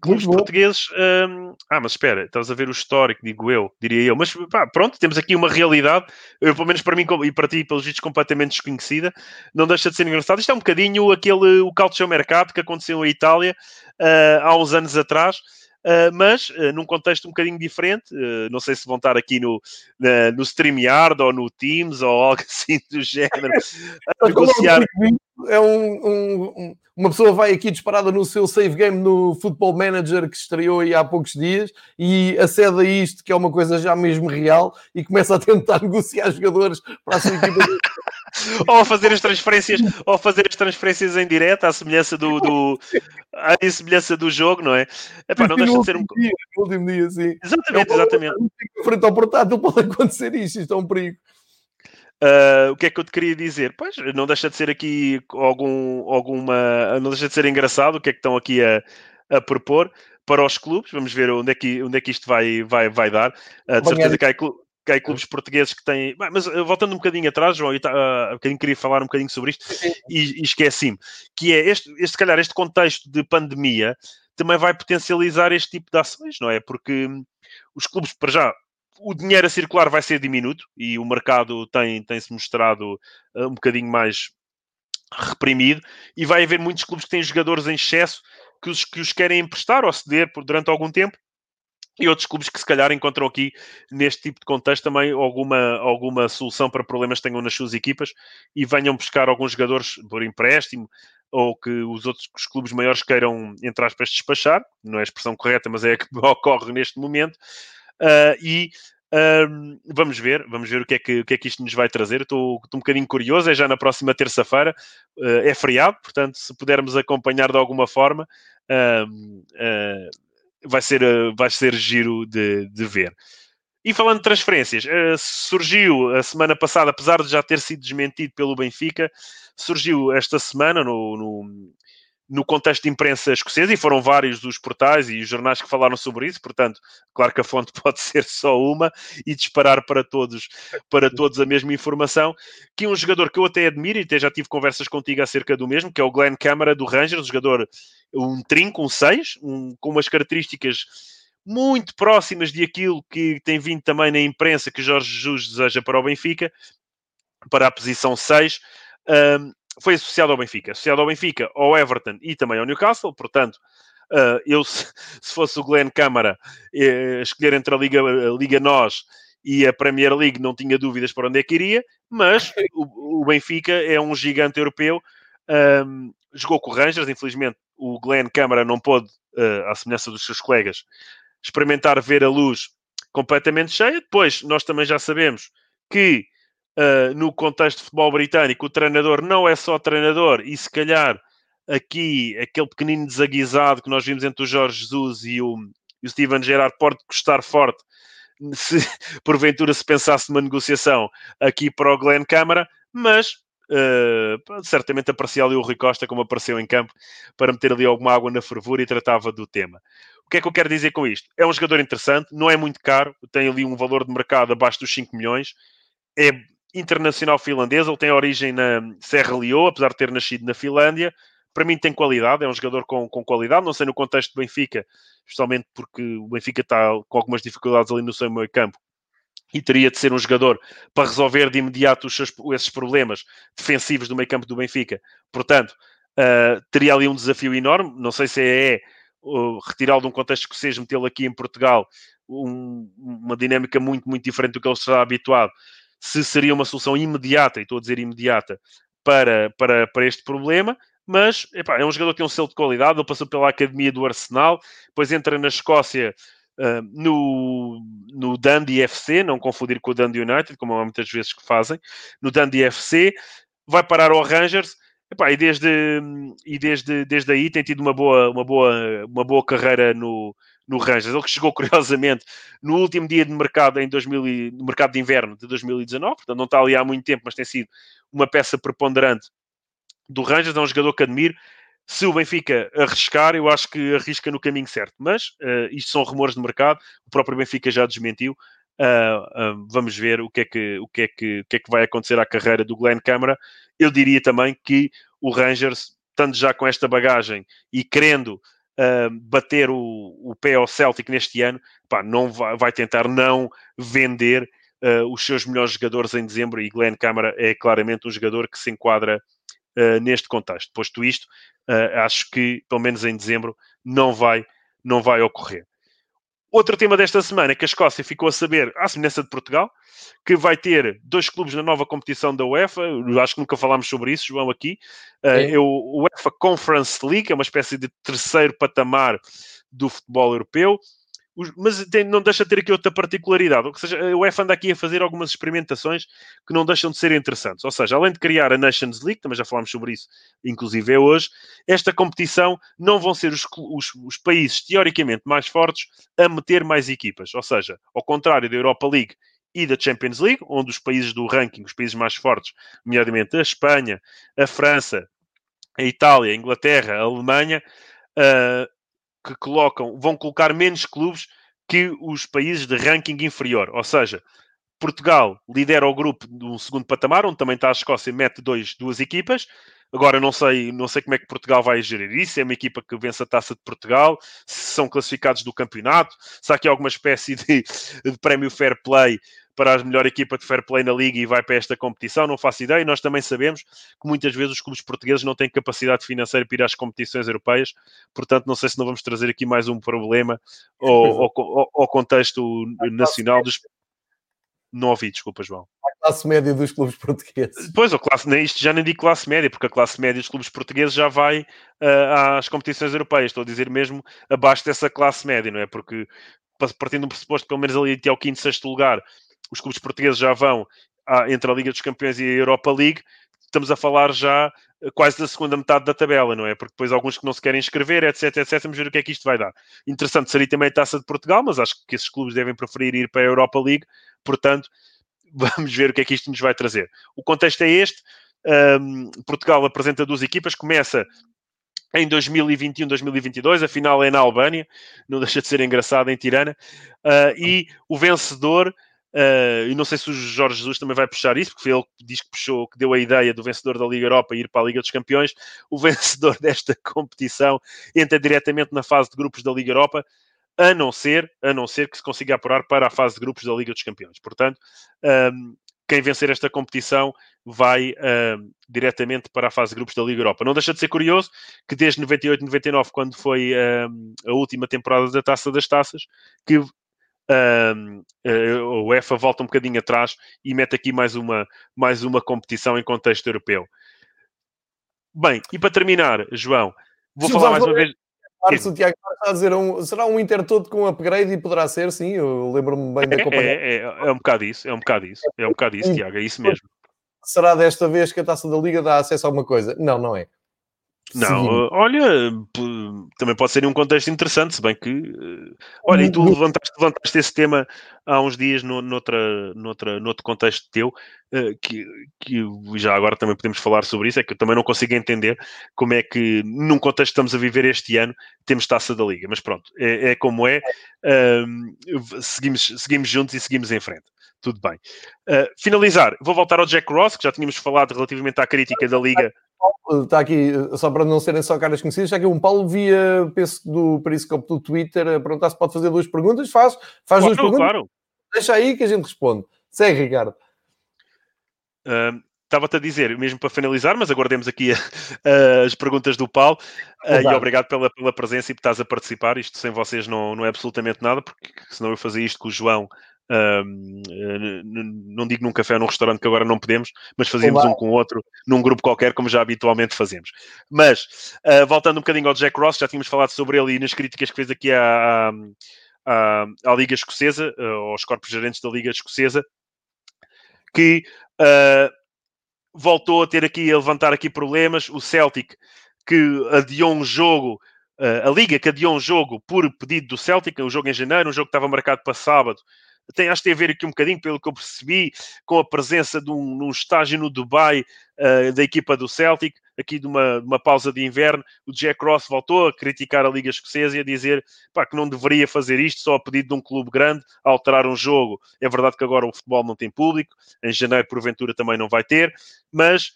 clubes portugueses. Um... ah, mas espera, estás a ver o histórico, digo eu, diria eu. Mas pá, pronto, temos aqui uma realidade, eu, pelo menos para mim e para ti, pelos vistos, completamente desconhecida. Não deixa de ser engraçado. Isto é um bocadinho aquele o Calcio Mercado que aconteceu em Itália uh, há uns anos atrás uh, mas uh, num contexto um bocadinho diferente. Uh, não sei se vão estar aqui no, na, no StreamYard ou no Teams ou algo [LAUGHS] assim do género. A negociar... É um, um, uma pessoa vai aqui disparada no seu save game no Football Manager que estreou aí há poucos dias e acede a isto, que é uma coisa já mesmo real, e começa a tentar [LAUGHS] negociar jogadores para a sua equipa. [LAUGHS] [LAUGHS] ou a fazer as transferências, ou fazer as transferências em direto, à semelhança do, do à semelhança do jogo, não é? Epá, não deixa de ser um dia, no último dia, sim. Exatamente, é exatamente. Frente ao portátil pode acontecer isto, isto é um perigo. Uh, o que é que eu te queria dizer? Pois, não deixa de ser aqui algum, alguma. Não deixa de ser engraçado o que é que estão aqui a, a propor para os clubes. Vamos ver onde é que, onde é que isto vai, vai, vai dar. Uh, de certeza que há, que há clubes portugueses que têm. Mas voltando um bocadinho atrás, João, eu uh, um bocadinho queria falar um bocadinho sobre isto e, e esqueci-me. Que é este, este, se calhar, este contexto de pandemia também vai potencializar este tipo de ações, não é? Porque os clubes, para já, o dinheiro a circular vai ser diminuto e o mercado tem, tem se mostrado uh, um bocadinho mais reprimido e vai haver muitos clubes que têm jogadores em excesso que os, que os querem emprestar ou ceder por, durante algum tempo e outros clubes que se calhar encontram aqui neste tipo de contexto também alguma, alguma solução para problemas que tenham nas suas equipas e venham buscar alguns jogadores por empréstimo ou que os outros os clubes maiores queiram, entrar para despachar, não é a expressão correta, mas é a que [LAUGHS] ocorre neste momento, Uh, e um, vamos ver, vamos ver o que, é que, o que é que isto nos vai trazer. Estou, estou um bocadinho curioso, é já na próxima terça-feira, uh, é feriado, portanto, se pudermos acompanhar de alguma forma, uh, vai, ser, vai ser giro de, de ver. E falando de transferências, surgiu a semana passada, apesar de já ter sido desmentido pelo Benfica, surgiu esta semana no, no no contexto de imprensa escocesa, e foram vários os portais e os jornais que falaram sobre isso, portanto, claro que a fonte [LAUGHS] pode ser só uma e disparar para todos, para todos a mesma informação, que um jogador que eu até admiro, e até já tive conversas contigo acerca do mesmo, que é o Glenn Câmara do Rangers, um jogador, um trinco, um 6, um, com umas características muito próximas de aquilo que tem vindo também na imprensa que Jorge Jesus deseja para o Benfica, para a posição 6. Um, foi associado ao Benfica. Associado ao Benfica, ao Everton e também ao Newcastle. Portanto, uh, eu, [LAUGHS] se, se, fosse o Glenn Câmara, uh, escolher entre a Liga, a Liga Nós e a Premier League, não tinha dúvidas para onde é que iria. Mas o, o Benfica é um gigante europeu. Um, jogou com o Rangers. Infelizmente, o Glenn Câmara não pôde, uh, à semelhança dos seus colegas, experimentar ver a luz completamente cheia. Depois, nós também já sabemos que uh, no contexto de futebol britânico, o treinador não é só treinador e se calhar aqui aquele pequenino desaguisado que nós vimos entre o Jorge Jesus e o, e o Steven Gerrard pode custar forte [LAUGHS] se porventura se pensasse numa negociação aqui para o Glenn Câmara, mas uh, certamente aparecia ali o Rui Costa como apareceu em campo para meter ali alguma água na fervura e tratava do tema. O que é que eu quero dizer com isto? É um jogador interessante, não é muito caro, tem ali um valor de mercado abaixo dos 5 milhões, é internacional finlandês, ele tem origem na Serra Leoa, apesar de ter nascido na Finlândia. Para mim tem qualidade, é um jogador com, com qualidade, não sei no contexto do Benfica, especialmente porque o Benfica está com algumas dificuldades ali no seu meio campo e teria de ser um jogador para resolver de imediato seus, esses problemas defensivos do meio campo do Benfica. Portanto, uh, teria ali um desafio enorme. Não sei se é uh, retirá-lo de um contexto escocês, metê-lo aqui em Portugal, um, uma dinâmica muito, muito diferente do que ele está habituado se seria uma solução imediata, e estou a dizer imediata, para, para, para este problema, mas epá, é um jogador que tem um selo de qualidade, ele passou pela academia do Arsenal, depois entra na Escócia uh, no, no Dundee FC, não confundir com o Dundee United, como há muitas vezes que fazem, no Dundee FC, vai parar ao Rangers, epá, e, desde, e desde, desde aí tem tido uma boa, uma boa, uma boa carreira no, no Rangers. Ele que chegou, [LAUGHS] curiosamente, no último dia de mercado, em 2000, no mercado de inverno de 2019, portanto não está ali há muito tempo, mas tem sido uma peça preponderante do Rangers. É um jogador que admiro. Se o Benfica arriscar, eu acho que arrisca no caminho certo. Mas uh, isto são rumores de mercado, o próprio Benfica já desmentiu. Uh, uh, vamos ver o que, é que, o, que é que, o que é que vai acontecer à carreira do Glenn Câmara. Eu diria também que o Rangers, estando já com esta bagagem e querendo uh, bater o, o pé ao Celtic neste ano, pá, não vai, vai tentar não vender uh, os seus melhores jogadores em dezembro e Glenn Câmara é claramente um jogador que se enquadra uh, neste contexto. Posto isto, acho que pelo menos em dezembro não vai, não vai ocorrer. Outro tema desta semana é que a Escócia ficou a saber, à semelhança de Portugal, que vai ter dois clubes na nova competição da UEFA. Acho que nunca falámos sobre isso, João, aqui. Uh, é o UEFA Conference League, é uma espécie de terceiro patamar do futebol europeu mas tem, não deixa de ter aqui outra particularidade, ou seja, a UEFA anda aqui a fazer algumas experimentações que não deixam de ser interessantes. Ou seja, além de criar a Nations League, também já falámos sobre isso, inclusive é hoje, esta competição não vão ser os, os, os, países teoricamente mais fortes a meter mais equipas. Ou seja, ao contrário da Europa League e da Champions League, onde os países do ranking, os países mais fortes, nomeadamente a Espanha, a França, a Itália, a Inglaterra, a Alemanha, uh, que colocam, vão colocar menos clubes que os países de ranking inferior. Ou seja, Portugal lidera o grupo do segundo patamar, onde também está a Escócia, mete dois, duas equipas. Agora não sei, não sei como é que Portugal vai gerir isso. É uma equipa que vence a taça de Portugal, se são classificados do campeonato, se há aqui alguma espécie de, de prémio fair play para a melhor equipa de fair play na liga e vai para esta competição, não faço ideia. E nós também sabemos que muitas vezes os clubes portugueses não têm capacidade financeira para ir às competições europeias, portanto, não sei se não vamos trazer aqui mais um problema ao, ao, ao contexto nacional dos. Não ouvi, desculpa, João. A classe média dos clubes portugueses. Pois, a classe, isto já nem digo classe média, porque a classe média dos clubes portugueses já vai uh, às competições europeias. Estou a dizer mesmo abaixo dessa classe média, não é? Porque partindo do pressuposto que pelo menos ali até ao quinto, sexto lugar os clubes portugueses já vão à, entre a Liga dos Campeões e a Europa League, estamos a falar já eh, quase da segunda metade da tabela, não é? Porque depois alguns que não se querem inscrever, etc, etc, vamos ver o que é que isto vai dar. Interessante seria também a Taça de Portugal, mas acho que esses clubes devem preferir ir para a Europa League, portanto, [LAUGHS] vamos ver o que é que isto nos vai trazer. O contexto é este, um, Portugal apresenta duas equipas, começa em 2021, 2022, a final é na Albânia, não deixa de ser engraçado, em Tirana, uh, e o vencedor Uh, e não sei se o Jorge Jesus também vai puxar isso, porque foi ele que diz que puxou, que deu a ideia do vencedor da Liga Europa ir para a Liga dos Campeões. O [LAUGHS] vencedor desta competição entra diretamente na fase de grupos da Liga Europa, a não ser, a não ser que se consiga apurar para a fase de grupos da Liga dos Campeões. Portanto, um, ehm, quem vencer esta competição vai uh, diretamente para a fase de grupos da Liga Europa. Não deixa de ser curioso que desde 98, 99, quando foi uh, a última temporada da Taça das Taças, que um, a UEFA volta um bocadinho atrás e mete aqui mais uma, mais uma competição em contexto europeu. Bem, e para terminar, João, vou falar mais uma vez. o Tiago está a dizer, um, será um Inter todo com upgrade e poderá ser, sim, eu lembro-me bem da companhia. É, é, é, um bocado isso, é um bocado isso, é um bocado isso, Tiago, é isso mesmo. Será desta vez que a Taça da Liga dá acesso a alguma coisa? Não, não é. Não, uh, olha, também pode ser um contexto interessante, se bem que. Uh, olha, e tu levantaste, levantaste esse tema há uns dias no, noutra, noutra, noutro contexto teu, uh, que, que já agora também podemos falar sobre isso, é que eu também não consigo entender como é que, num contexto que estamos a viver este ano, temos taça da Liga. Mas pronto, é, é como é, seguimos, seguimos juntos e seguimos em frente tudo bem. Uh, finalizar, vou voltar ao Jack Ross, que já tínhamos falado relativamente à crítica da Liga Está aqui, só para não serem só caras conhecidas, está aqui um Paulo via, penso, do Periscope do Twitter, a perguntar se pode fazer duas perguntas. Faz, faz claro, duas perguntas. Claro. Deixa aí que a gente responde. Segue, Ricardo. Uh, Estava-te a dizer, mesmo para finalizar, mas aguardemos aqui [LAUGHS] a, a, as perguntas do Paulo. Uh, e obrigado pela, pela presença e por estás a participar. Isto sem vocês não, não é absolutamente nada, porque senão eu fazia isto com o João não digo num café ou num restaurante que agora não podemos, mas fazíamos Olá. um com o outro num grupo qualquer, como já habitualmente fazemos. Mas, uh, voltando um bocadinho ao Jack Ross, já tínhamos falado sobre ele e nas críticas que fez aqui à, à, à Liga Escocesa, uh, aos corpos gerentes da Liga Escocesa, que uh, voltou a ter aqui, a levantar aqui problemas. O Celtic, que adiou um jogo a Liga que adiou um jogo por pedido do Celtic, um jogo em janeiro, um jogo que estava marcado para sábado, tem, acho que tem a ver aqui um bocadinho, pelo que eu percebi, com a presença de um, num estágio no Dubai uh, da equipa do Celtic, aqui de uma, de uma pausa de inverno. O Jack Ross voltou a criticar a Liga Escocesa e a dizer pá, que não deveria fazer isto só a pedido de um clube grande, a alterar um jogo. É verdade que agora o futebol não tem público, em janeiro, porventura, também não vai ter, mas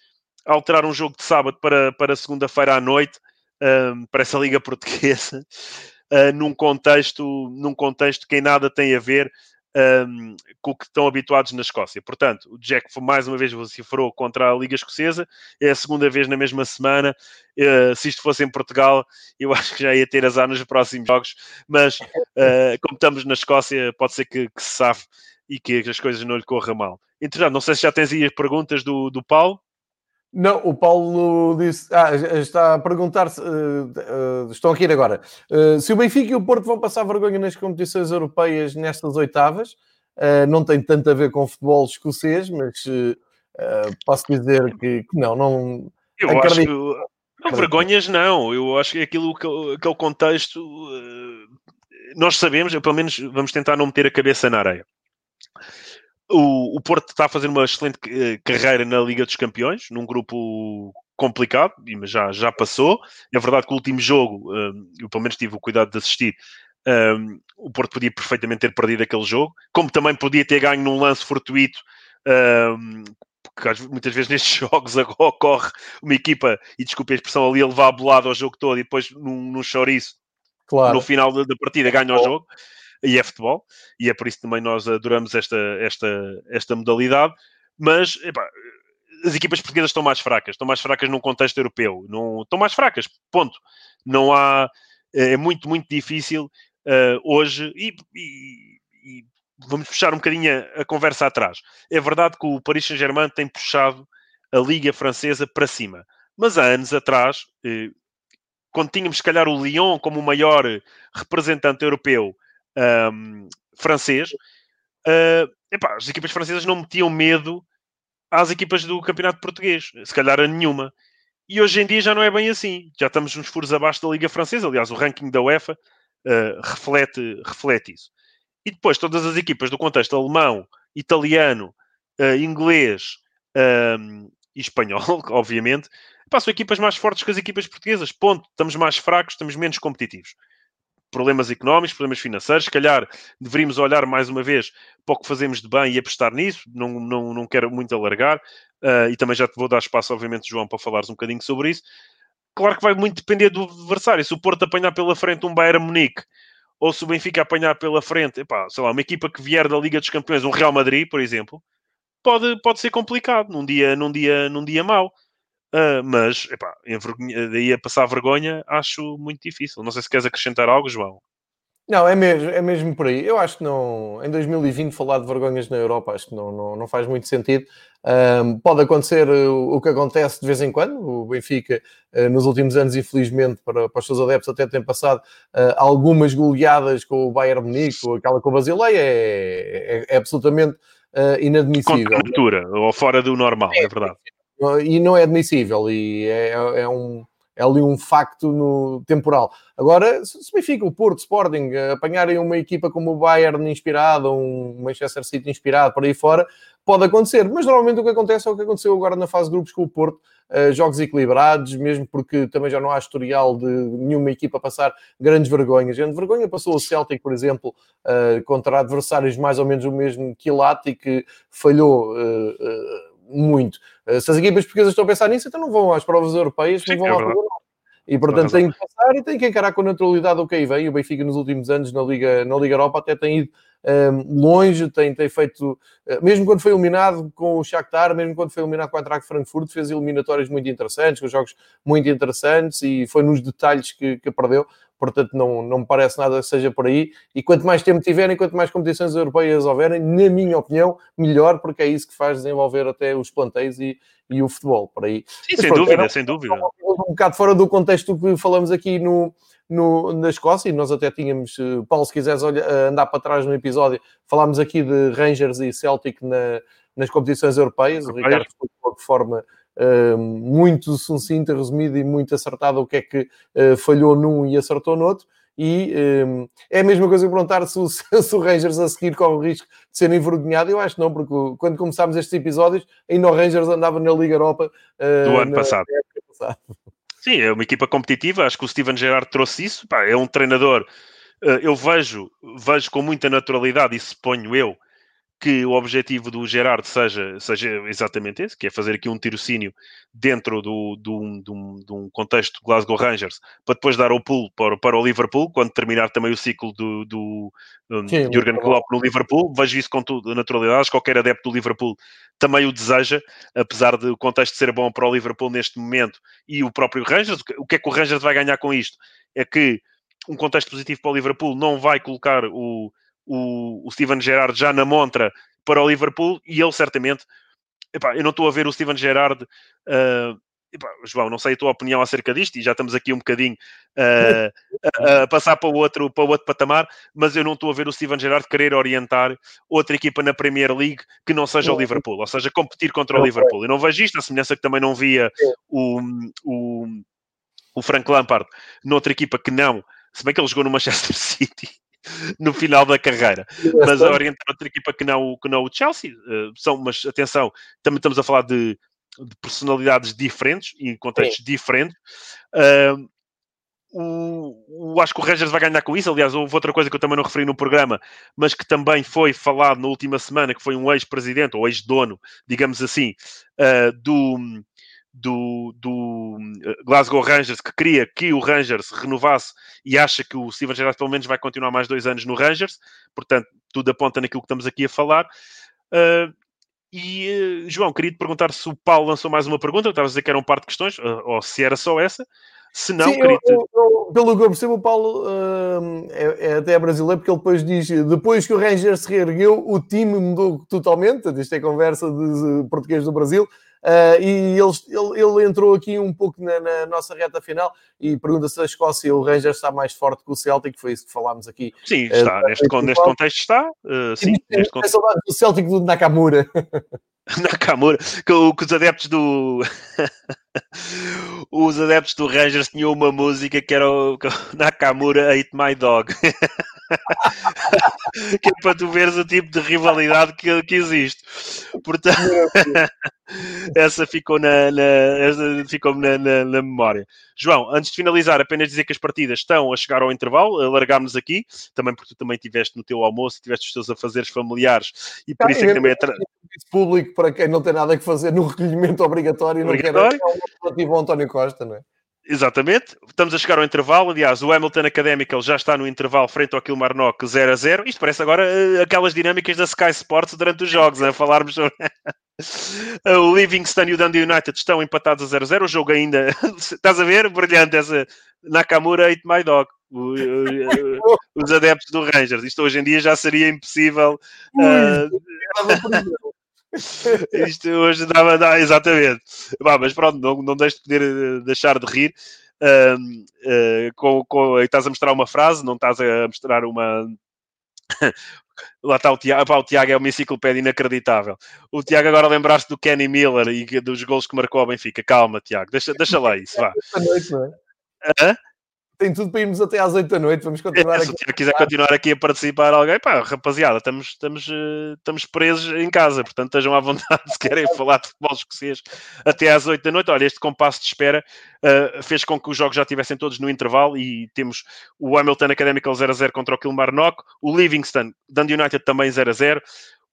alterar um jogo de sábado para, para segunda-feira à noite um, ehm, para essa Liga Portuguesa. Uh, [LAUGHS] num contexto num contexto que em nada tem a ver um, com o que estão habituados na Escócia. Portanto, o Jack mais uma vez vociferou contra a Liga Escocesa, é a segunda vez na mesma semana. Uh, se isto fosse em Portugal, eu [LAUGHS] acho que já ia ter azar nos próximos jogos, mas uh, como estamos na Escócia, pode ser que, que se safe e que as coisas não lhe corram mal. Entretanto, não sei se já tens aí as perguntas do, do Paulo. Não, o Paulo disse. Ah, está a perguntar. Uh, uh, estão aqui agora. Uh, se o Benfica e o Porto vão passar vergonha nas competições europeias nestas oitavas, não tem tanto a ver com futebol escocês, mas posso dizer que, que, não. não eu acredito... acho que. Não, vergonhas não. Eu acho que aquilo, aquele contexto. nós sabemos, pelo menos vamos tentar não meter a cabeça na areia o, o Porto está a fazer uma excelente eh, carreira na Liga dos Campeões, num grupo complicado, mas já, já passou. É verdade que o último jogo, um, eu pelo menos tive o cuidado de assistir, um, o Porto podia perfeitamente ter perdido aquele jogo, como também podia ter ganho num lance fortuito, um, porque muitas vezes [LAUGHS] nestes jogos ocorre uma equipa, e desculpe a expressão, ali a levar a bolada ao jogo todo e depois num, num chouriço, claro. no final da, da partida ganha o jogo e é futebol, e é por isso também nós adoramos esta, esta, esta modalidade, mas epá, as equipas portuguesas estão mais fracas, estão mais fracas num contexto europeu, não, estão mais fracas, ponto. Não há, é muito, muito difícil uh, hoje, e, e, e, vamos puxar um bocadinho a, a, conversa atrás. É verdade que o Paris Saint-Germain tem puxado a Liga Francesa para cima, mas há anos atrás, eh, quando tínhamos, se calhar, o Lyon como o maior representante europeu um, francês, uh, epá, as equipas francesas não metiam medo às equipas do campeonato português, se calhar a nenhuma. E hoje em dia já não é bem assim. Já estamos uns furos abaixo da Liga Francesa. Aliás, o ranking da UEFA uh, reflete, reflete isso. E depois, todas as equipas do contexto alemão, italiano, uh, inglês um, e espanhol, [LAUGHS] obviamente, são equipas mais fortes que as equipas portuguesas. Ponto. Estamos mais fracos, estamos menos competitivos problemas económicos, problemas financeiros. Se calhar deveríamos olhar mais uma vez para o que fazemos de bem e apostar nisso. Não, não, não quero muito alargar. Uh, e também já te vou dar espaço, obviamente, João, para falares um bocadinho sobre isso. Claro que vai muito depender do adversário. Se o Porto apanhar pela frente um Bayern Munique ou se o Benfica apanhar pela frente, epá, sei lá, uma equipa que vier da Liga dos Campeões, um Real Madrid, por exemplo, pode, pode ser complicado num dia, num dia, num dia mau. Uh, mas, epá, daí a passar vergonha, acho muito difícil. Não sei se queres acrescentar algo, João. Não, é mesmo, é mesmo por aí. Eu acho que não, em 2020, falar de vergonhas na Europa, acho que não, não, não faz muito sentido. Um, pode acontecer o, o, que acontece de vez em quando. O Benfica, uh, nos últimos anos, infelizmente, para, para os seus adeptos, até tem passado uh, algumas goleadas com o Bayern Munique, ou aquela com o Basileia, é, é, é absolutamente uh, inadmissível. Contra ou fora do normal, é, é verdade e não é admissível e é, é um é ali um facto no temporal. Agora, se o Benfica, o Porto, Sporting, apanharem uma equipa como o Bayern inspirado, um Manchester City inspirado, por aí fora, pode acontecer. Mas normalmente o que acontece é o que aconteceu agora na fase de grupos com o Porto, uh, jogos equilibrados, mesmo porque também já não há historial de nenhuma equipa passar grandes vergonhas. Grande vergonha passou o Celtic, por exemplo, uh, contra adversários mais ou menos o mesmo quilate e que falhou... Uh, muito. Eh, se as equipas portuguesas estão a pensar nisso, então não vão às provas europeias, não vão é lá e portanto tem que passar e tem que encarar com naturalidade o que aí vem. O Benfica nos últimos anos na Liga, na Liga Europa até tem ido um, ehm, longe, tem, tem feito, uh, mesmo quando foi eliminado com o Shakhtar, mesmo quando foi eliminado com a Eintracht Frankfurt, fez eliminatórias muito interessantes, com jogos muito interessantes e foi nos detalhes que, que perdeu portanto não, não me parece nada que seja por aí. E quanto mais tempo tiverem, quanto mais competições europeias houverem, na minha opinião, melhor, porque é isso que faz desenvolver até os planteios e, e o futebol, por aí. Sim, Mas, sem pronto, dúvida, sem dúvida. Um, bocado fora do contexto que falamos aqui no, no, na Escócia, e nós até tínhamos, eh, Paulo, se quiseres olhar, eh, andar para trás no episódio, falámos aqui de Rangers e Celtic na, nas competições europeias, o Ricardo foi de forma muito sucinta, resumida e muito acertada o que é que uh, falhou num e acertou no outro. E um, é a mesma coisa que perguntar se o, [LAUGHS] se o Rangers a seguir corre o risco de ser envergonhado. Eu acho que não, porque quando começámos estes episódios, ainda o Rangers andava na Liga Europa uh, do ano passado. Sim, é uma equipa competitiva. Acho que o Steven Gerrard trouxe isso. Pá, é um treinador. eu vejo, vejo com muita naturalidade, e suponho eu, que o objetivo do Gerard seja, seja exatamente esse, que é fazer aqui um tirocínio dentro do, do, do, de um contexto Glasgow Rangers, para depois dar o pulo para, para o Liverpool, quando terminar também o ciclo do, do um, Sim, Jurgen Klopp no Liverpool. Vejo isso com toda naturalidade, qualquer adepto do Liverpool também o deseja, apesar do contexto ser bom para o Liverpool neste momento e o próprio Rangers. O que é que o Rangers vai ganhar com isto? É que um contexto positivo para o Liverpool não vai colocar o o, o Steven Gerrard já na montra para o Liverpool e ele certamente. Epá, eu não estou a ver o Steven Gerrard. Uh, epá, João, não sei a tua opinião acerca disto e já estamos aqui um bocadinho uh, a, a, passar para o, outro, para o outro patamar, mas eu não estou a ver o Steven Gerrard querer orientar outra equipa na Premier League que não seja o Liverpool, ou seja, competir contra o Liverpool. Eu não vejo isto, a semelhança que também não via o, o, o Frank Lampard noutra equipa que não, se bem que ele jogou no Manchester [LAUGHS] City [LAUGHS] no final da carreira. Mas a orientar outra equipa que não, que não o Chelsea. Uh, são, mas atenção, também estamos a falar de, de personalidades diferentes e em contextos Sim. diferentes. Uh, o, o, acho que o Rangers vai ganhar com isso. Aliás, houve outra coisa que eu também não referi no programa, mas que também foi falado na última semana, que foi um ex-presidente ou ex-dono, digamos assim, uh, do, do, do eh, Glasgow Rangers que queria que o Rangers renovasse e acha que o Steven Gerrard pelo menos vai continuar mais dois anos no Rangers, portanto tudo aponta naquilo que estamos aqui a falar. Uh, e uh, João, queria te perguntar se o Paulo lançou mais uma pergunta, estavas a dizer que eram um par de questões, uh, ou se era só essa. Se não, Sim, queria te... eu, eu, pelo que eu percebo, o Paulo é, é, até brasileiro, porque ele depois diz: depois que o Rangers se reergueu, o time mudou totalmente. Isto é conversa de português do Brasil. Uh, e ele, ele, ele, entrou aqui um pouco na, na, nossa reta final e pergunta se a Escócia e o Rangers está mais forte que o Celtic, foi isso que falámos aqui. Sim, ah, está. Uh, neste, neste contexto está. Uh, sim, e, neste contexto. saudades do Celtic do Nakamura. [LAUGHS] Nakamura, que, que os adeptos do [LAUGHS] os adeptos do Rangers tinham uma música que era o [LAUGHS] Nakamura Ate My Dog que é para tu veres o tipo de rivalidade que, que existe portanto essa ficou na, na essa ficou na, na, na, memória João, antes de finalizar apenas dizer que as partidas estão a chegar ao intervalo alargámos aqui, também porque tu também estiveste no teu almoço, tiveste os teus afazeres familiares e por isso é que também é tra público para quem não tem nada que fazer no recolhimento obrigatório, obrigatório. não quer é relativo ao António Costa, não é? Exatamente, estamos a chegar ao intervalo. Aliás, o Hamilton Academical já está no intervalo frente ao Kilmarnock 0 a 0. Isto parece agora uh, aquelas dinâmicas da Sky Sports durante os jogos, a falarmos sobre. [LAUGHS] o Livingston e o Dundee United estão empatados a 0 a 0. O jogo ainda. [LAUGHS] Estás a ver? Brilhante essa Nakamura ate my dog. O, o, os adeptos do Rangers. Isto hoje em dia já seria impossível. Uh, [LAUGHS] Isto hoje dava, dá, exatamente. Bah, mas pronto, não, não deixes de poder eh, deixar de rir. Uh, uh, com, com, estás a mostrar uma frase, não estás a mostrar uma. [LAUGHS] Lá está o Tiago, pá, o Tiago é uma enciclopédia inacreditável. O Tiago agora lembraste do Kenny Miller e dos gols que marcou o Benfica. Calma, Tiago, deixa, deixa lá isso. Vá. Noite, não é? Hã? Tem tudo para irmos até às 8 da noite. Vamos continuar é, aqui. Se quiser continuar aqui a participar, alguém, pá, rapaziada, estamos, estamos, uh, estamos presos em casa, portanto estejam à vontade se querem [LAUGHS] falar de futebol escocês até às 8 da noite. Olha, este compasso de espera uh, fez com que os jogos já estivessem todos no intervalo e temos o Hamilton Academical 0-0 contra o Kilmarnock, o Livingston, Dundee United também 0-0,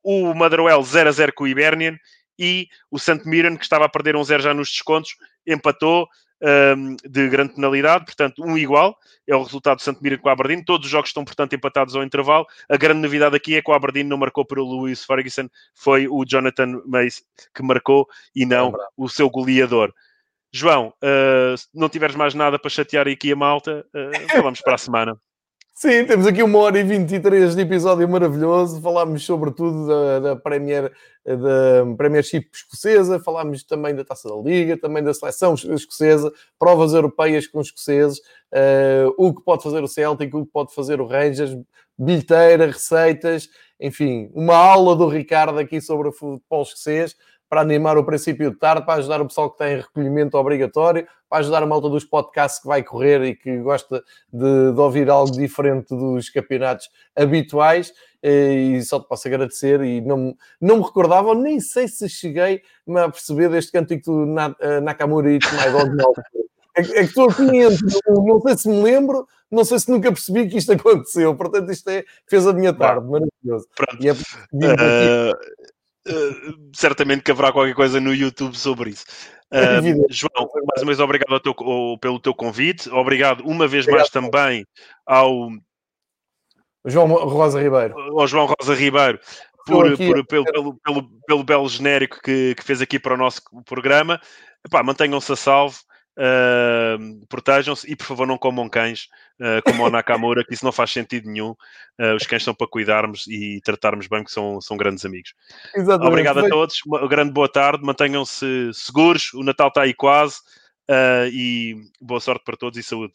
o Motherwell 0-0 com o Hibernian e o St. Mirren, que estava a perder um 0 já nos descontos, empatou um, de grande penalidade, portanto, um igual, é o resultado do Santo Mira com o Aberdeen. Todos os jogos estão, portanto, empatados ao intervalo. A grande novidade aqui é que o Aberdeen não marcou para o Lewis Ferguson, foi o Jonathan Mace que marcou e não é o seu goleador. João, uh, se não tiveres mais nada para chatear aqui a malta, uh, [LAUGHS] falamos para a semana. Sim, temos aqui uma hora e 23 de episódio maravilhoso. Falámos sobretudo da, da, Premier, da Premiership escocesa, falámos também da Taça da Liga, também da seleção escocesa, provas europeias com os escoceses, uh, o que pode fazer o Celtic, o que pode fazer o Rangers, bilheteira, receitas, enfim, uma aula do Ricardo aqui sobre o futebol escocês para animar o princípio de tarde, para ajudar o pessoal que tem recolhimento obrigatório, para ajudar a malta dos podcasts que vai correr e que gosta de, de ouvir algo diferente dos campeonatos habituais. E só te posso agradecer. E não, não me recordava, nem sei se cheguei a perceber deste cântico do eh, Nakamura e Dog É, é que estou aqui entre, não sei se me lembro, não sei se nunca percebi que isto aconteceu. Portanto, isto é, fez a minha tarde, maravilhoso. Pronto. E é, uh, uh, certamente que haverá qualquer coisa no YouTube sobre isso. Uh, João, mais uma vez obrigado teu, pelo teu convite. Obrigado uma vez obrigado, mais também ao João Rosa Ribeiro. Ao João Rosa Ribeiro por, por, pelo, pelo, pelo, pelo, belo genérico que, que, fez aqui para o nosso programa. Mantenham-se a salvo. Uh, protejam-se e por favor não comam cães uh, como o Nakamura, que isso não faz sentido nenhum. Uh, os cães são para cuidarmos e tratarmos bem, que são, são grandes amigos. Exatamente. Obrigado a todos, uma grande boa tarde, mantenham-se seguros, o Natal está aí quase e boa sorte para todos e saúde.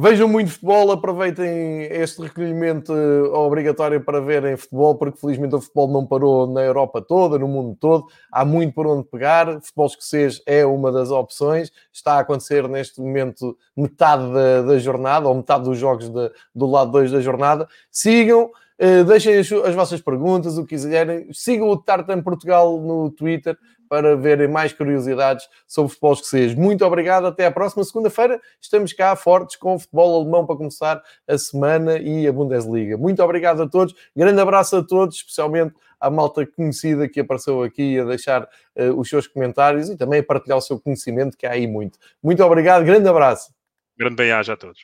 Vejam muito futebol, aproveitem este recolhimento eh, obrigatório para verem futebol, porque felizmente o futebol não parou na Europa toda, no mundo todo. Há muito por onde pegar. Futebol escocês é uma das opções. Está a acontecer neste momento metade da, da jornada, ou metade dos jogos de, do lado 2 da jornada. Sigam. Uh, deixem as, as, vossas perguntas, o que quiserem. Sigam o Tartan Portugal no Twitter para verem mais curiosidades sobre futebol escocês. Muito obrigado, até à próxima segunda-feira. Estamos cá fortes com o futebol alemão para começar a semana e a Bundesliga. Muito obrigado a todos, grande abraço a todos, especialmente à malta conhecida que apareceu aqui a deixar uh, os seus comentários e também a partilhar o seu conhecimento, que há aí muito. Muito obrigado, grande abraço. Grande bem-aja a todos.